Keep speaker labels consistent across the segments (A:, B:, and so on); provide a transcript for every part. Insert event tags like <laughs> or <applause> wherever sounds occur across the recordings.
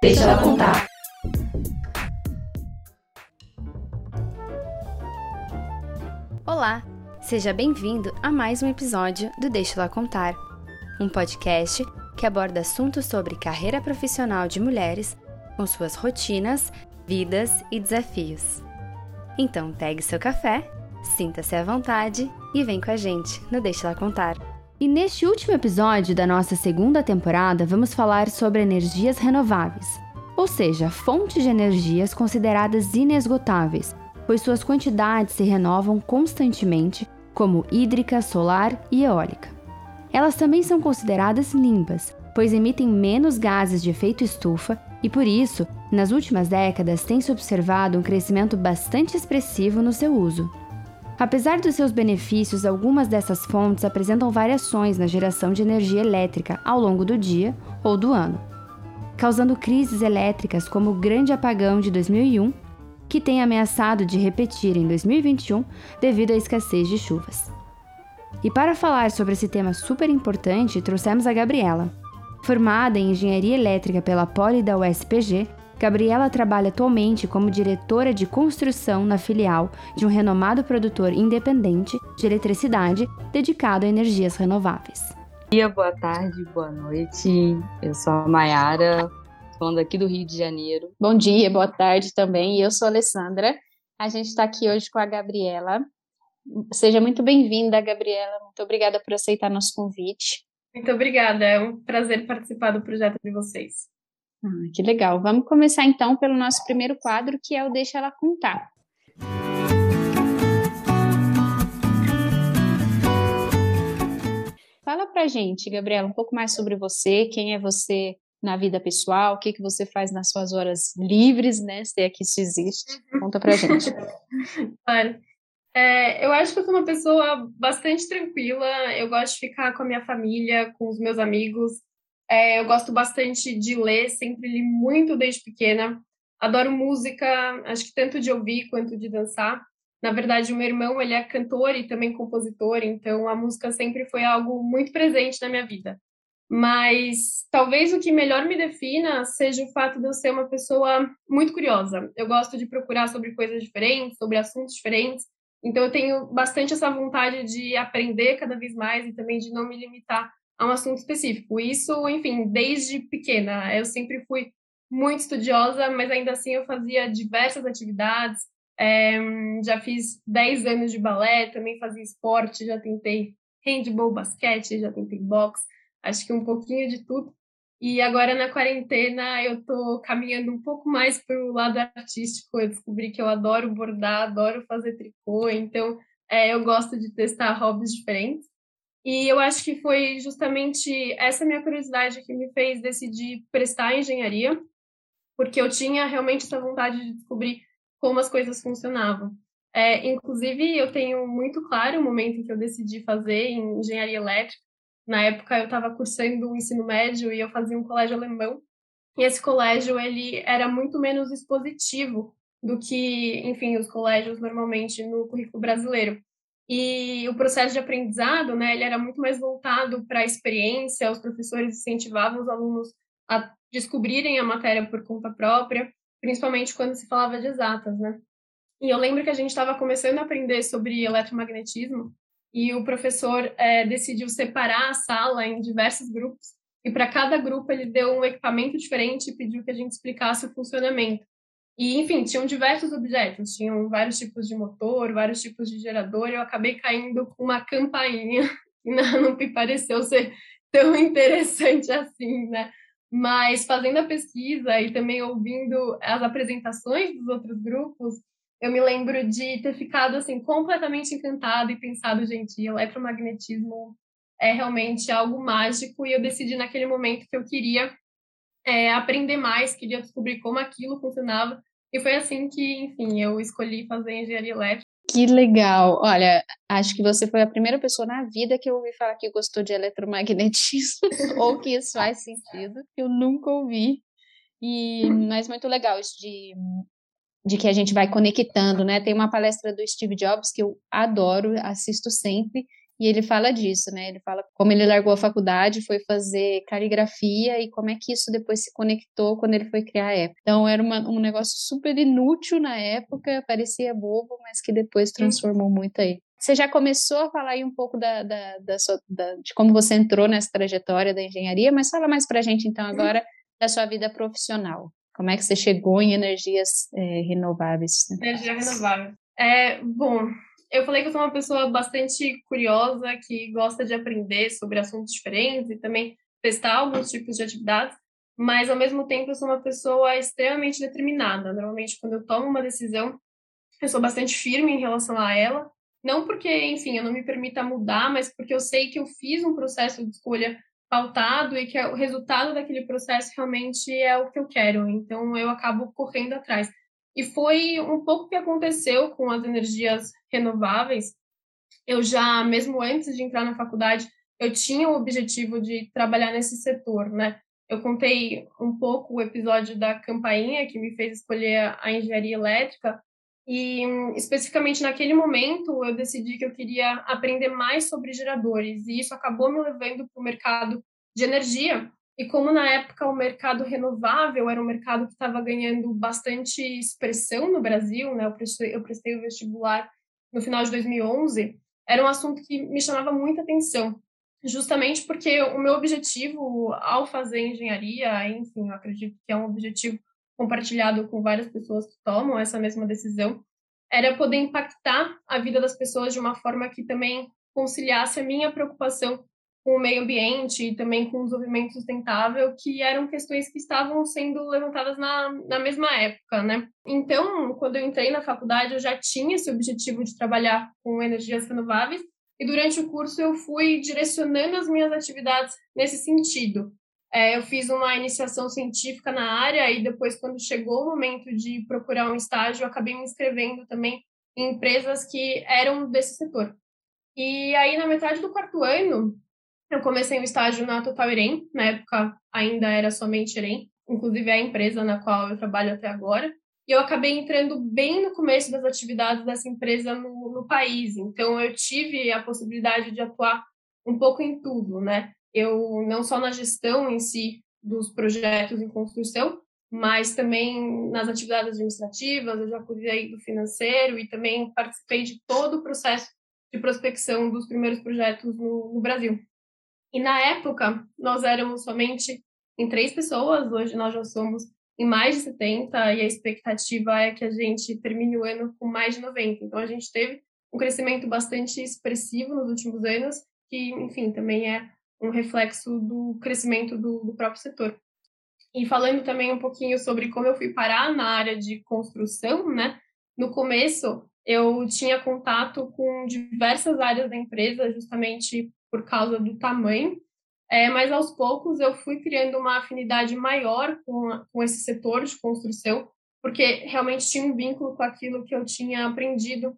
A: Deixa ela contar.
B: Olá, seja bem-vindo a mais um episódio do Deixa ela contar, um podcast que aborda assuntos sobre carreira profissional de mulheres, com suas rotinas, vidas e desafios. Então, pegue seu café, sinta-se à vontade e vem com a gente no Deixa ela contar. E neste último episódio da nossa segunda temporada, vamos falar sobre energias renováveis, ou seja, fontes de energias consideradas inesgotáveis, pois suas quantidades se renovam constantemente, como hídrica, solar e eólica. Elas também são consideradas limpas, pois emitem menos gases de efeito estufa e, por isso, nas últimas décadas tem-se observado um crescimento bastante expressivo no seu uso. Apesar dos seus benefícios, algumas dessas fontes apresentam variações na geração de energia elétrica ao longo do dia ou do ano, causando crises elétricas como o grande apagão de 2001, que tem ameaçado de repetir em 2021 devido à escassez de chuvas. E para falar sobre esse tema super importante, trouxemos a Gabriela. Formada em Engenharia Elétrica pela Poli da USPG, Gabriela trabalha atualmente como diretora de construção na filial de um renomado produtor independente de eletricidade dedicado a energias renováveis.
C: Bom dia, boa tarde, boa noite. Eu sou a Mayara, falando aqui do Rio de Janeiro.
D: Bom dia, boa tarde também. Eu sou a Alessandra. A gente está aqui hoje com a Gabriela. Seja muito bem-vinda, Gabriela. Muito obrigada por aceitar nosso convite.
E: Muito obrigada. É um prazer participar do projeto de vocês.
D: Ah, que legal. Vamos começar então pelo nosso primeiro quadro, que é o Deixa Ela Contar. Fala pra gente, Gabriela, um pouco mais sobre você, quem é você na vida pessoal, o que, que você faz nas suas horas livres, né? Se é que isso existe. Conta pra gente. <laughs>
E: claro. É, eu acho que eu sou uma pessoa bastante tranquila, eu gosto de ficar com a minha família, com os meus amigos, é, eu gosto bastante de ler, sempre li muito desde pequena. Adoro música, acho que tanto de ouvir quanto de dançar. Na verdade, o meu irmão ele é cantor e também compositor, então a música sempre foi algo muito presente na minha vida. Mas talvez o que melhor me defina seja o fato de eu ser uma pessoa muito curiosa. Eu gosto de procurar sobre coisas diferentes, sobre assuntos diferentes. Então eu tenho bastante essa vontade de aprender cada vez mais e também de não me limitar a um assunto específico. Isso, enfim, desde pequena. Eu sempre fui muito estudiosa, mas ainda assim eu fazia diversas atividades. É, já fiz 10 anos de balé, também fazia esporte, já tentei handball, basquete, já tentei boxe, acho que um pouquinho de tudo. E agora na quarentena eu tô caminhando um pouco mais para o lado artístico. Eu descobri que eu adoro bordar, adoro fazer tricô, então é, eu gosto de testar hobbies diferentes. E eu acho que foi justamente essa minha curiosidade que me fez decidir prestar engenharia, porque eu tinha realmente essa vontade de descobrir como as coisas funcionavam. É, inclusive, eu tenho muito claro o momento em que eu decidi fazer em engenharia elétrica. Na época, eu estava cursando o ensino médio e eu fazia um colégio alemão. E esse colégio ele era muito menos expositivo do que, enfim, os colégios normalmente no currículo brasileiro. E o processo de aprendizado, né, ele era muito mais voltado para a experiência, os professores incentivavam os alunos a descobrirem a matéria por conta própria, principalmente quando se falava de exatas, né? E eu lembro que a gente estava começando a aprender sobre eletromagnetismo e o professor é, decidiu separar a sala em diversos grupos e para cada grupo ele deu um equipamento diferente e pediu que a gente explicasse o funcionamento. E, enfim, tinham diversos objetos, tinham vários tipos de motor, vários tipos de gerador, e eu acabei caindo com uma campainha, <laughs> que não, me pareceu ser tão interessante assim, né? Mas fazendo a pesquisa e também ouvindo as apresentações dos outros grupos, eu me lembro de ter ficado assim completamente encantada e pensado, gente, eletromagnetismo é realmente algo mágico e eu decidi naquele momento que eu queria é, aprender mais, queria descobrir como aquilo funcionava e foi assim que, enfim, eu escolhi fazer engenharia elétrica.
D: Que legal! Olha, acho que você foi a primeira pessoa na vida que eu ouvi falar que gostou de eletromagnetismo <laughs> ou que isso faz sentido. Eu nunca ouvi. E, mas muito legal isso de, de que a gente vai conectando, né? Tem uma palestra do Steve Jobs que eu adoro, assisto sempre, E ele fala disso, né? Ele fala como ele largou a faculdade, foi fazer caligrafia e como é que isso depois se conectou quando ele foi criar a Apple. Então era uma, um negócio super inútil na época, parecia bobo, mas que depois transformou muito aí. Você já começou a falar aí um pouco da, da, da, sua, da, de como você entrou nessa trajetória da engenharia, mas fala mais pra gente então agora da sua vida profissional. Como é que você chegou em energias é, renováveis?
E: Energia renovável. É, bom, eu falei que eu sou uma pessoa bastante curiosa, que gosta de aprender sobre assuntos diferentes e também testar alguns tipos de atividades, mas ao mesmo tempo eu sou uma pessoa extremamente determinada. Normalmente, quando eu tomo uma decisão, eu sou bastante firme em relação a ela. Não porque, enfim, eu não me permita mudar, mas porque eu sei que eu fiz um processo de escolha pautado e que o resultado daquele processo realmente é o que eu quero. Então, eu acabo correndo atrás. E foi um pouco o que aconteceu com as energias renováveis. Eu já, mesmo antes de entrar na faculdade, eu tinha o objetivo de trabalhar nesse setor, né? Eu contei um pouco o episódio da campainha que me fez escolher a engenharia elétrica e especificamente naquele momento eu decidi que eu queria aprender mais sobre geradores e isso acabou me levando para o mercado de energia e como na época o mercado renovável era um mercado que estava ganhando bastante expressão no Brasil, né? Eu prestei, eu prestei o vestibular no final de 2011, era um assunto que me chamava muita atenção, justamente porque o meu objetivo ao fazer engenharia, enfim, eu acredito que é um objetivo compartilhado com várias pessoas que tomam essa mesma decisão, era poder impactar a vida das pessoas de uma forma que também conciliasse a minha preocupação com o meio ambiente e também com o desenvolvimento sustentável, que eram questões que estavam sendo levantadas na, na mesma época, né? Então, quando eu entrei na faculdade, eu já tinha esse objetivo de trabalhar com energias renováveis, e durante o curso eu fui direcionando as minhas atividades nesse sentido. É, eu fiz uma iniciação científica na área e depois, quando chegou o momento de procurar um estágio, eu acabei me inscrevendo também em empresas que eram desse setor. E aí, na metade do quarto ano, eu comecei um estágio na Total Irem, na época ainda era somente Irem, inclusive é a empresa na qual eu trabalho até agora. E eu acabei entrando bem no começo das atividades dessa empresa no, no país, então eu tive a possibilidade de atuar um pouco em tudo, né? Eu não só na gestão em si dos projetos em construção, mas também nas atividades administrativas, eu já cuidei do financeiro e também participei de todo o processo de prospecção dos primeiros projetos no, no Brasil. E na época, nós éramos somente em três pessoas, hoje nós já somos em mais de 70 e a expectativa é que a gente termine o ano com mais de 90. Então a gente teve um crescimento bastante expressivo nos últimos anos, que, enfim, também é um reflexo do crescimento do, do próprio setor. E falando também um pouquinho sobre como eu fui parar na área de construção, né? No começo, eu tinha contato com diversas áreas da empresa, justamente por causa do tamanho, é, mas aos poucos eu fui criando uma afinidade maior com, com esse setor de construção, porque realmente tinha um vínculo com aquilo que eu tinha aprendido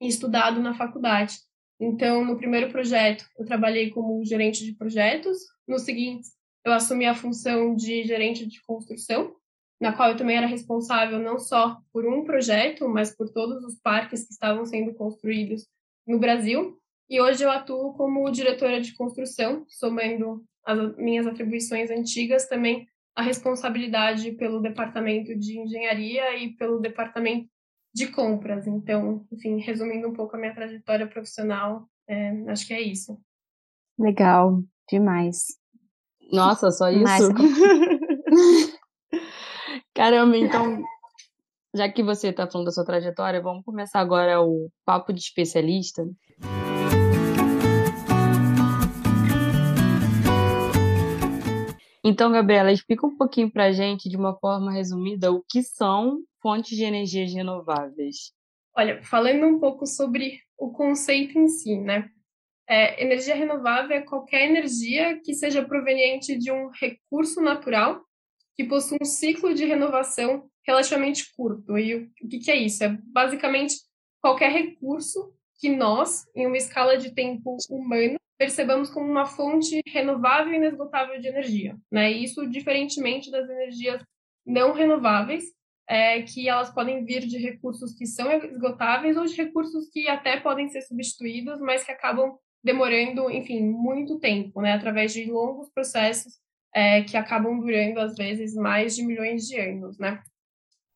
E: e estudado na faculdade. Então, no primeiro projeto, eu trabalhei como gerente de projetos, no seguinte, eu assumi a função de gerente de construção, na qual eu também era responsável não só por um projeto, mas por todos os parques que estavam sendo construídos no Brasil. E hoje eu atuo como diretora de construção, somando as minhas atribuições antigas também a responsabilidade pelo departamento de engenharia e pelo departamento de compras. Então, enfim, resumindo um pouco a minha trajetória profissional, é, acho que é isso.
D: Legal, demais.
C: Nossa, só isso? <laughs> Caramba, então, já que você está falando da sua trajetória, vamos começar agora o papo de especialista. Então, Gabriela, explica um pouquinho para a gente, de uma forma resumida, o que são fontes de energias renováveis.
E: Olha, falando um pouco sobre o conceito em si, né? É, energia renovável é qualquer energia que seja proveniente de um recurso natural que possui um ciclo de renovação relativamente curto. E o, o que, que é isso? É basicamente qualquer recurso que nós, em uma escala de tempo humano, percebamos como uma fonte renovável e inesgotável de energia. Né? Isso diferentemente das energias não renováveis, é, que elas podem vir de recursos que são esgotáveis ou de recursos que até podem ser substituídos, mas que acabam demorando, enfim, muito tempo, né, através de longos processos é, que acabam durando, às vezes, mais de milhões de anos, né.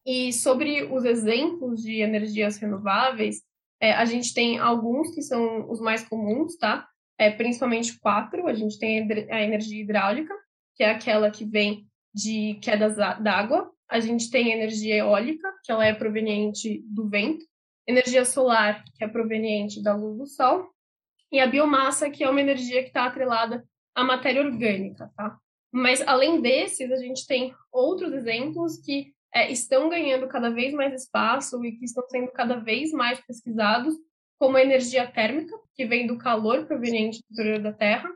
E: E sobre os exemplos de energias renováveis, é, a gente tem alguns que são os mais comuns, tá? É, principalmente quatro. A gente tem a energia hidráulica, que é aquela que vem de quedas d'água. A gente tem a energia eólica, que ela é proveniente do vento. Energia solar, que é proveniente da luz do sol. E a biomassa, que é uma energia que está atrelada à matéria orgânica, tá? Mas, além desses, a gente tem outros exemplos que é, estão ganhando cada vez mais espaço e que estão sendo cada vez mais pesquisados, como a energia térmica, que vem do calor proveniente do interior da Terra,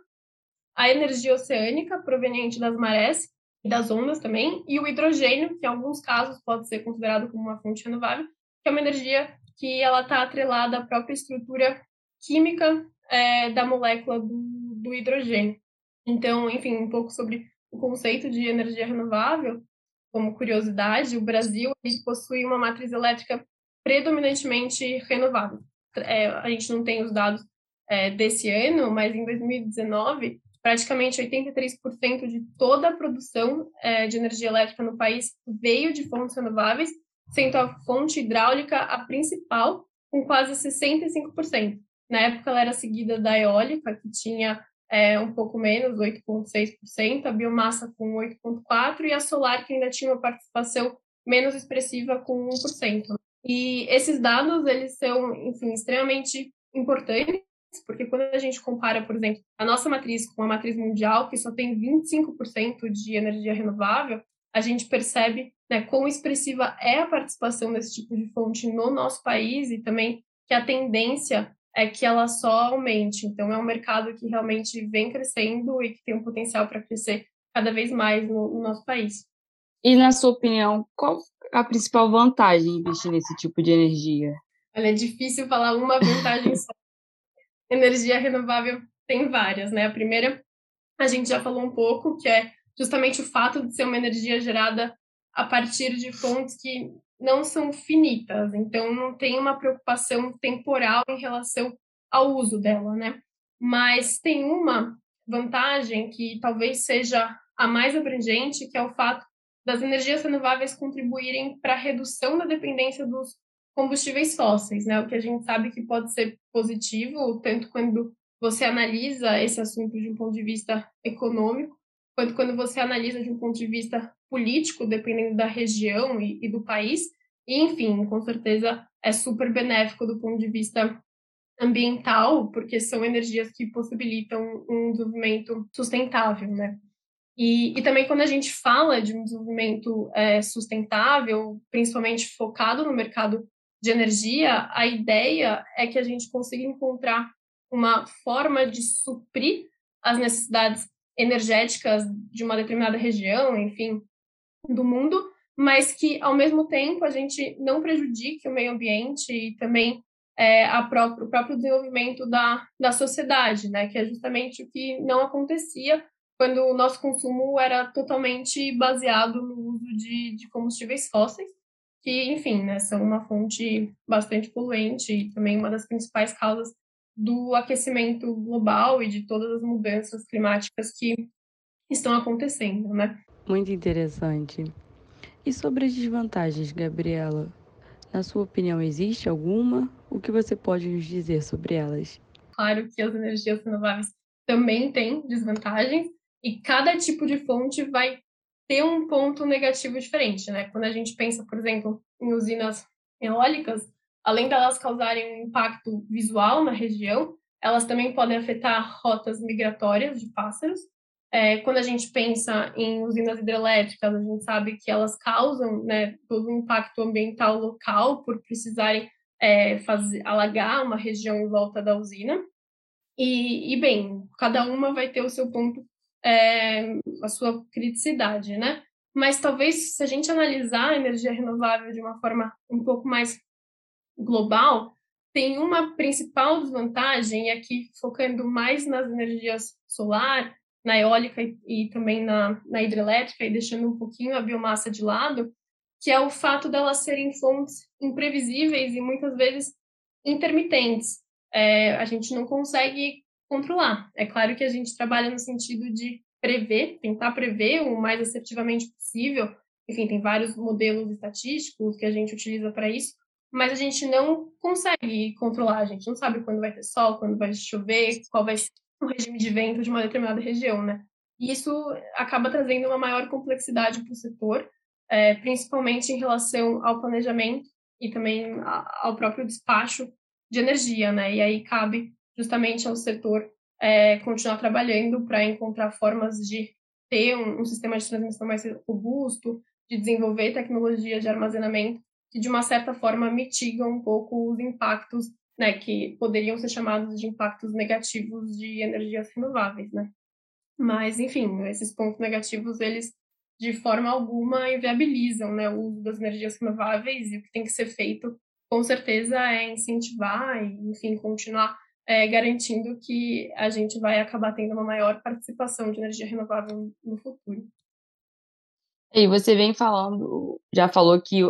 E: a energia oceânica, proveniente das marés e das ondas também, e o hidrogênio, que em alguns casos pode ser considerado como uma fonte renovável, que é uma energia que ela está atrelada à própria estrutura química é, da molécula do, do hidrogênio. Então, enfim, um pouco sobre o conceito de energia renovável, como curiosidade, o Brasil possui uma matriz elétrica predominantemente renovável. É, a gente não tem os dados é, desse ano, mas em 2019, praticamente 83% de toda a produção é, de energia elétrica no país veio de fontes renováveis, sendo a fonte hidráulica a principal, com quase 65%. Na época, ela era seguida da eólica, que tinha é, um pouco menos, 8,6%, a biomassa com 8,4% e a solar, que ainda tinha uma participação menos expressiva com 1%. E esses dados, eles são, enfim, extremamente importantes, porque quando a gente compara, por exemplo, a nossa matriz com a matriz mundial, que só tem 25% de energia renovável, a gente percebe né, quão expressiva é a participação desse tipo de fonte no nosso país e também que a tendência é que ela só aumente. Então, é um mercado que realmente vem crescendo e que tem um potencial para crescer cada vez mais no, no, nosso país.
C: E, na sua opinião, qual a principal vantagem de investir nesse tipo de energia?
E: Olha, é difícil falar uma vantagem só. energia renovável tem várias, né? A primeira, a gente já falou um pouco, que é justamente o fato de ser uma energia gerada a partir de fontes que não são finitas, então não tem uma preocupação temporal em relação ao uso dela, né? Mas tem uma vantagem que talvez seja a mais abrangente, que é o fato das energias renováveis contribuírem para a redução da dependência dos combustíveis fósseis, né? O que a gente sabe que pode ser positivo, tanto quando você analisa esse assunto de um ponto de vista econômico, quanto quando você analisa de um ponto de vista político, dependendo da região e, e do país. E, enfim, com certeza é super benéfico do ponto de vista ambiental, porque são energias que possibilitam um desenvolvimento sustentável, né? E, e também quando a gente fala de um desenvolvimento é, sustentável, principalmente focado no mercado de energia, a ideia é que a gente consiga encontrar uma forma de suprir as necessidades energéticas de uma determinada região, enfim, do mundo, mas que, ao mesmo tempo, a gente não prejudique o meio ambiente e também é, próprio, o próprio desenvolvimento da, da sociedade, né? que é justamente o que não acontecia quando o nosso consumo era totalmente baseado no uso de, de combustíveis fósseis, que, enfim, né, são uma fonte bastante poluente e também uma das principais causas do aquecimento global e de todas as mudanças climáticas que estão acontecendo, né?
C: Muito interessante. E sobre as desvantagens, Gabriela? Na sua opinião, existe alguma? O que você pode nos dizer sobre elas?
E: Claro que as energias renováveis também têm desvantagens e cada tipo de fonte vai ter um ponto negativo diferente, né? Quando a gente pensa, por exemplo, em usinas eólicas, além delas causarem um impacto visual na região, elas também podem afetar rotas migratórias de pássaros. É, quando a gente pensa em usinas hidrelétricas, a gente sabe que elas causam né, todo um impacto ambiental local por precisarem é, fazer, alagar uma região em volta da usina. E, e, bem, cada uma vai ter o seu ponto, é, a sua criticidade, né? Mas talvez, se a gente analisar a energia renovável de uma forma um pouco mais global, tem uma principal desvantagem, e aqui focando mais nas energias solar, na eólica e, e também na, na hidrelétrica, e deixando um pouquinho a biomassa de lado, que é o fato delas serem fontes imprevisíveis e muitas vezes intermitentes. É, a gente não consegue controlar. É claro que a gente trabalha no sentido de prever, tentar prever o mais assertivamente possível. Enfim, tem vários modelos estatísticos que a gente utiliza para isso, mas a gente não consegue controlar. A gente não sabe quando vai ter sol, quando vai chover, qual vai ser o regime de vento de uma determinada região, né? E isso acaba trazendo uma maior complexidade para o setor, é, principalmente em relação ao planejamento e também ao próprio despacho de energia, né? E aí cabe justamente ao setor é, continuar trabalhando para encontrar formas de ter um, um, sistema de transmissão mais robusto, de desenvolver tecnologias de armazenamento que, de uma certa forma, mitigam um pouco os impactos, né, que poderiam ser chamados de impactos negativos de energias renováveis, né? Mas, enfim, esses pontos negativos, eles de forma alguma inviabilizam né, o uso das energias renováveis e o que tem que ser feito, com certeza, é incentivar e, enfim, continuar é, garantindo que a gente vai acabar tendo uma maior participação de energia renovável no futuro.
C: E você vem falando, já falou que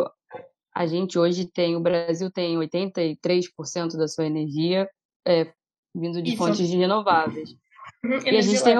C: a gente hoje tem, o Brasil tem 83% da sua energia é, vindo de Isso. fontes renováveis. Uhum, e a gente tem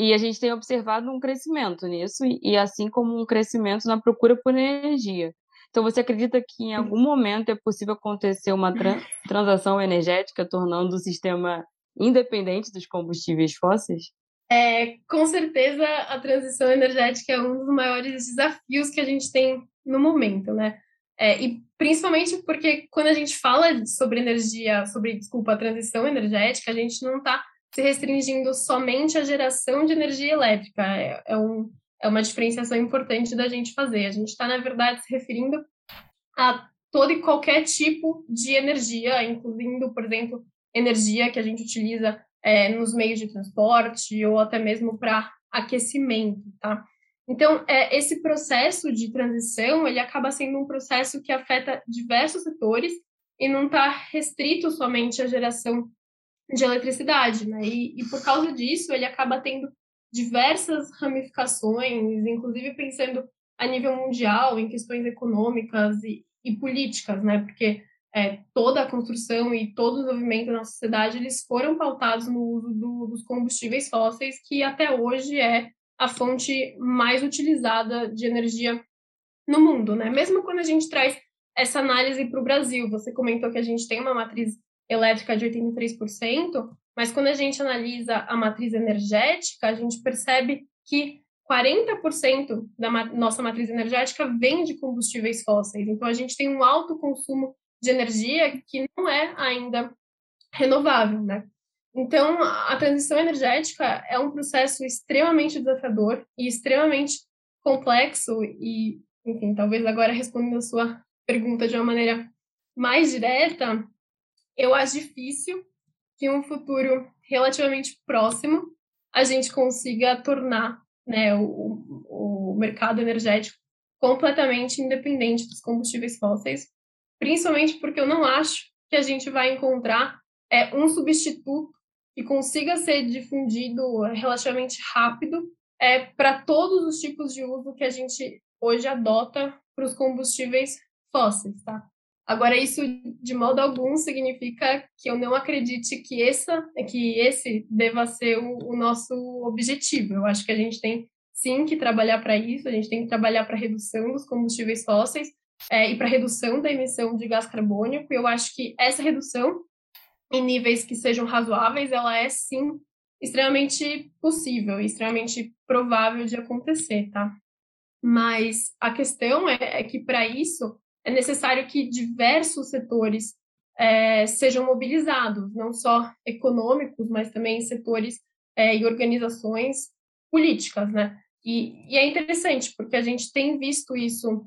C: e a gente tem observado um crescimento nisso, e assim como um crescimento na procura por energia. Então, você acredita que em algum momento é possível acontecer uma tra transação energética, tornando o sistema independente dos combustíveis fósseis?
E: É, com certeza, a transição energética é um dos maiores desafios que a gente tem no momento, né? É, e principalmente porque quando a gente fala sobre energia, sobre, desculpa, a transição energética, a gente não está se restringindo somente à geração de energia elétrica. É, é, um, é uma diferenciação importante da gente fazer. A gente está, na verdade, se referindo a todo e qualquer tipo de energia, incluindo, por exemplo, energia que a gente utiliza é, nos meios de transporte ou até mesmo para aquecimento, tá? Então, é, esse processo de transição, ele acaba sendo um processo que afeta diversos setores e não está restrito somente à geração de eletricidade, né? E, e por causa disso, ele acaba tendo diversas ramificações, inclusive pensando a nível mundial, em questões econômicas e, e políticas, né? Porque é, toda a construção e todo o desenvolvimento nossa sociedade, eles foram pautados no uso do, dos combustíveis fósseis, que até hoje é a fonte mais utilizada de energia no mundo, né? Mesmo quando a gente traz essa análise para o Brasil, você comentou que a gente tem uma matriz elétrica de 83%, mas quando a gente analisa a matriz energética, a gente percebe que 40% da nossa matriz energética vem de combustíveis fósseis. Então, a gente tem um alto consumo de energia que não é ainda renovável, né? Então, a transição energética é um processo extremamente desafiador e extremamente complexo e, enfim, talvez agora respondendo a sua pergunta de uma maneira mais direta, eu acho difícil que um futuro relativamente próximo a gente consiga tornar né, o, o mercado energético completamente independente dos combustíveis fósseis, principalmente porque eu não acho que a gente vai encontrar é, um substituto que consiga ser difundido relativamente rápido é, para todos os tipos de uso que a gente hoje adota para os combustíveis fósseis, tá? Agora, isso de modo algum significa que eu não acredite que, essa, que esse deva ser o, o nosso objetivo. Eu acho que a gente tem sim que trabalhar para isso, a gente tem que trabalhar para redução dos combustíveis fósseis é, e para redução da emissão de gás carbônico. Eu acho que essa redução em níveis que sejam razoáveis, ela é sim extremamente possível, extremamente provável de acontecer, tá? Mas a questão é, é que para isso é necessário que diversos setores é, sejam mobilizados, não só econômicos, mas também setores é, e organizações políticas, né? E, e, é interessante, porque a gente tem visto isso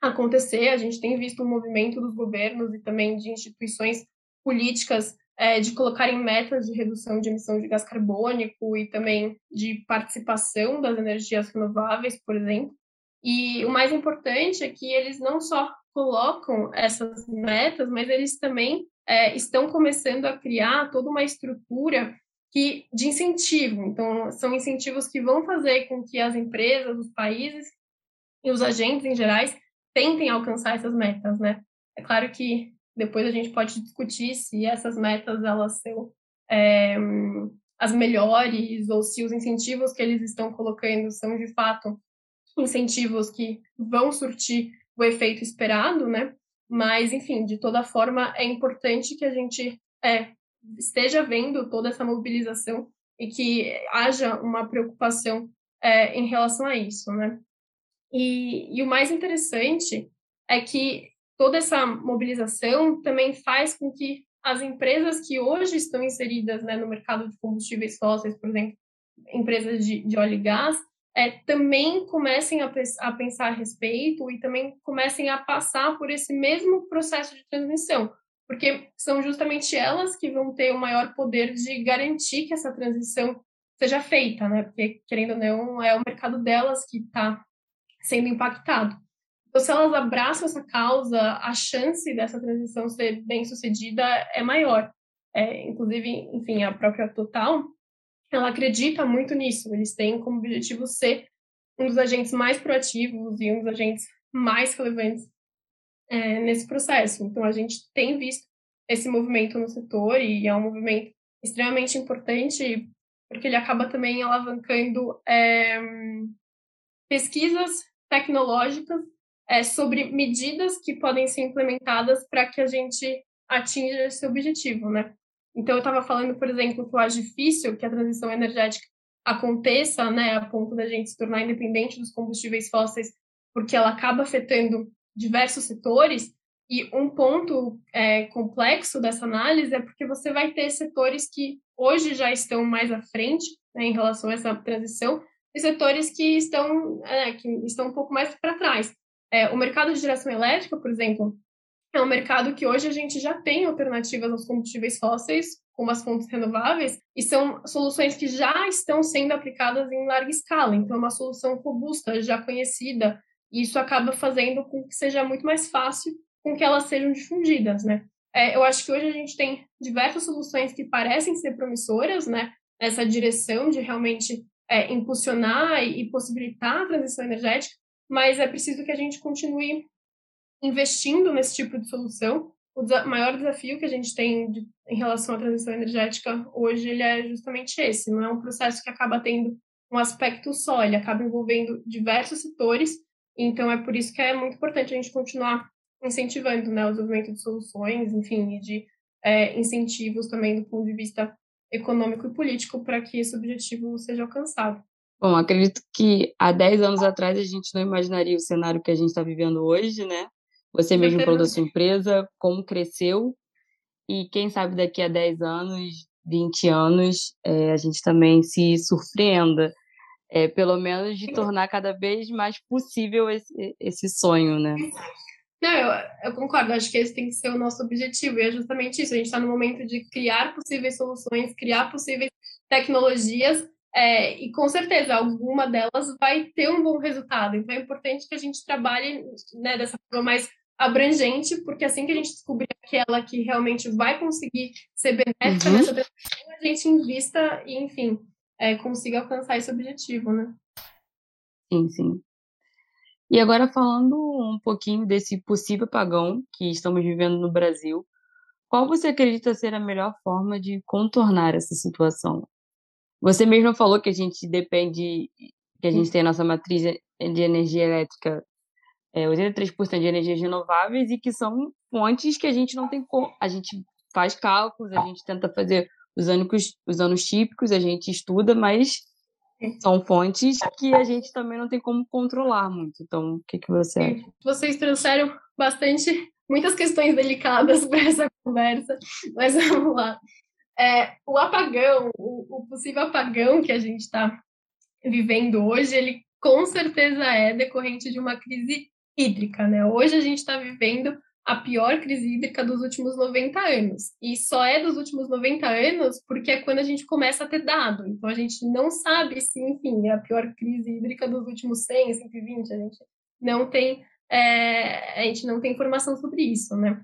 E: acontecer, a gente tem visto o um movimento dos governos e também de instituições políticas é, de colocarem metas de redução de emissão de gás carbônico e também de participação das energias renováveis, por exemplo. E o mais importante é que eles não só colocam essas metas, mas eles também é, estão começando a criar toda uma estrutura que de incentivo. Então, são incentivos que vão fazer com que as empresas, os países e os agentes em gerais tentem alcançar essas metas, né? É claro que depois a gente pode discutir se essas metas elas são é, as melhores ou se os incentivos que eles estão colocando são de fato incentivos que vão surtir o efeito esperado, né? Mas, enfim, de toda forma, é importante que a gente é, esteja vendo toda essa mobilização e que haja uma preocupação é, em relação a isso, né? E, e o mais interessante é que toda essa mobilização também faz com que as empresas que hoje estão inseridas né, no mercado de combustíveis fósseis, por exemplo, empresas de, de óleo e gás, é, também comecem a, a, pensar a respeito e também comecem a passar por esse mesmo processo de transmissão, porque são justamente elas que vão ter o maior poder de garantir que essa transição seja feita, né? Porque, querendo ou não, é o mercado delas que está sendo impactado. Então, se elas abraçam essa causa, a chance dessa transição ser bem sucedida é maior. É, inclusive, enfim, a própria Total, ela acredita muito nisso. Eles têm como objetivo ser um dos agentes mais proativos e um dos agentes mais relevantes é, nesse processo. Então, a gente tem visto esse movimento no setor e é um movimento extremamente importante porque ele acaba também alavancando é, pesquisas tecnológicas é, sobre medidas que podem ser implementadas para que a gente atinja esse objetivo, né? Então, eu estava falando, por exemplo, que eu acho difícil que a transição energética aconteça, né, a ponto da gente se tornar independente dos combustíveis fósseis, porque ela acaba afetando diversos setores. E um ponto é, complexo dessa análise é porque você vai ter setores que hoje já estão mais à frente né, em relação a essa transição e setores que estão, é, que estão um pouco mais para trás. É, o mercado de geração elétrica, por exemplo, é um mercado que hoje a gente já tem alternativas aos combustíveis fósseis, como as fontes renováveis, e são soluções que já estão sendo aplicadas em larga escala. Então, é uma solução robusta, já conhecida, e isso acaba fazendo com que seja muito mais fácil com que elas sejam difundidas, né? É, eu acho que hoje a gente tem diversas soluções que parecem ser promissoras, né? Nessa direção de realmente é, impulsionar e, possibilitar a transição energética, mas é preciso que a gente continue investindo nesse tipo de solução. O maior desafio que a gente tem de, em relação à transição energética hoje ele é justamente esse. Não é um processo que acaba tendo um aspecto só, ele acaba envolvendo diversos setores. Então é por isso que é muito importante a gente continuar incentivando né, o desenvolvimento de soluções, enfim, e de é, incentivos também do ponto de vista econômico e político para que esse objetivo seja alcançado.
C: Bom, acredito que há 10 anos atrás a gente não imaginaria o cenário que a gente está vivendo hoje, né? Você mesmo falou da sua empresa, como cresceu, e quem sabe daqui a 10 anos, 20 anos, é, a gente também se surpreenda, é, pelo menos de tornar cada vez mais possível esse, esse sonho, né?
E: Não, eu, eu, concordo, acho que esse tem que ser o nosso objetivo, e é justamente isso, a gente está no momento de criar possíveis soluções, criar possíveis tecnologias, é, e com certeza alguma delas vai ter um bom resultado, então é importante que a gente trabalhe né, dessa forma mais abrangente, porque assim que a gente descobrir aquela que realmente vai conseguir ser benéfica uhum. nessa a gente invista e, enfim, é, consiga alcançar esse objetivo, né?
C: Sim, sim. E agora falando um pouquinho desse possível apagão que estamos vivendo no Brasil, qual você acredita ser a melhor forma de contornar essa situação? Você mesmo falou que a gente depende, que a gente tem a nossa matriz de energia elétrica é, 83% de energias renováveis e que são fontes que a gente não tem como. A gente faz cálculos, a gente tenta fazer os anos, os anos típicos, a gente estuda, mas são fontes que a gente também não tem como controlar muito. Então, o que, que você acha?
E: Vocês trouxeram bastante, muitas questões delicadas <laughs> para essa conversa, mas vamos lá. É, o apagão, o, o possível apagão que a gente está vivendo hoje, ele com certeza é decorrente de uma crise hídrica, né? Hoje a gente está vivendo a pior crise hídrica dos últimos 90 anos. E só é dos últimos 90 anos porque é quando a gente começa a ter dado. Então a gente não sabe se, enfim, é a pior crise hídrica dos últimos 100, 120. A gente não tem, é, a gente não tem informação sobre isso, né?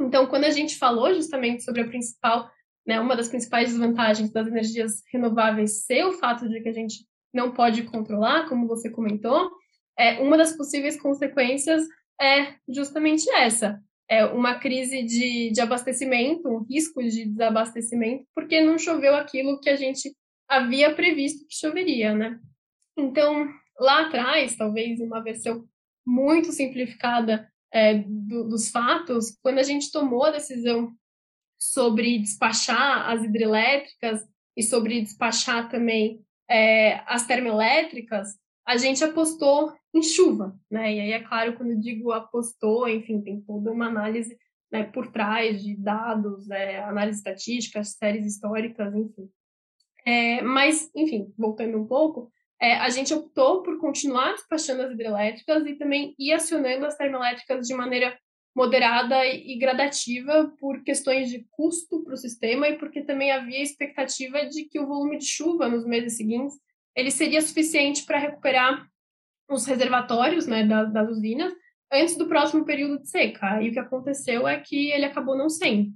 E: Então, quando a gente falou justamente sobre a principal, né, uma das principais desvantagens das energias renováveis ser o fato de que a gente não pode controlar, como você comentou, é, uma das possíveis consequências é justamente essa. é, uma crise de, de abastecimento, um risco de desabastecimento, porque não choveu aquilo que a gente havia previsto que choveria, né? Então, lá atrás, talvez uma versão muito simplificada é, do, dos fatos, quando a gente tomou a decisão sobre despachar as hidrelétricas e sobre despachar também é, as termoelétricas, a gente apostou em chuva, né? E aí, é claro, quando eu digo apostou, enfim, tem toda uma análise né, por trás de dados, é, análise estatística, séries históricas, enfim. É, mas, enfim, voltando um pouco, é, a gente optou por continuar despachando as hidrelétricas e também ir acionando as termoelétricas de maneira moderada e gradativa por questões de custo para o sistema e porque também havia expectativa de que o volume de chuva nos meses seguintes ele seria suficiente para recuperar os reservatórios né, das, das usinas antes do próximo período de seca. E o que aconteceu é que ele acabou não sendo.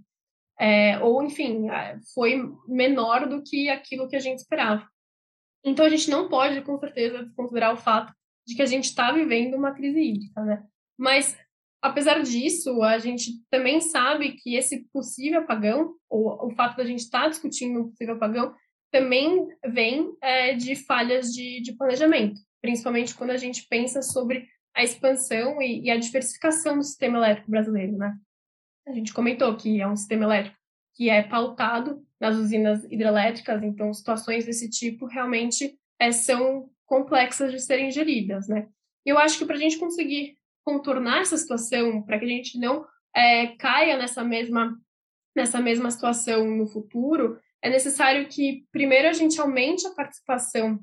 E: É, ou, enfim, é, foi menor do que aquilo que a gente esperava. Então, a gente não pode, com certeza, desconsiderar o fato de que a gente está vivendo uma crise hídrica, né? Mas, apesar disso, a gente também sabe que esse possível apagão, ou o fato da gente estar tá discutindo um possível apagão, também vem é, de falhas de, de, planejamento, principalmente quando a gente pensa sobre a expansão e, e, a diversificação do sistema elétrico brasileiro, né? A gente comentou que é um sistema elétrico que é pautado nas usinas hidrelétricas, então situações desse tipo realmente é, são complexas de serem geridas, né? Eu acho que para a gente conseguir contornar essa situação, para que a gente não é, caia nessa mesma nessa mesma situação no futuro, é necessário que primeiro a gente aumente a participação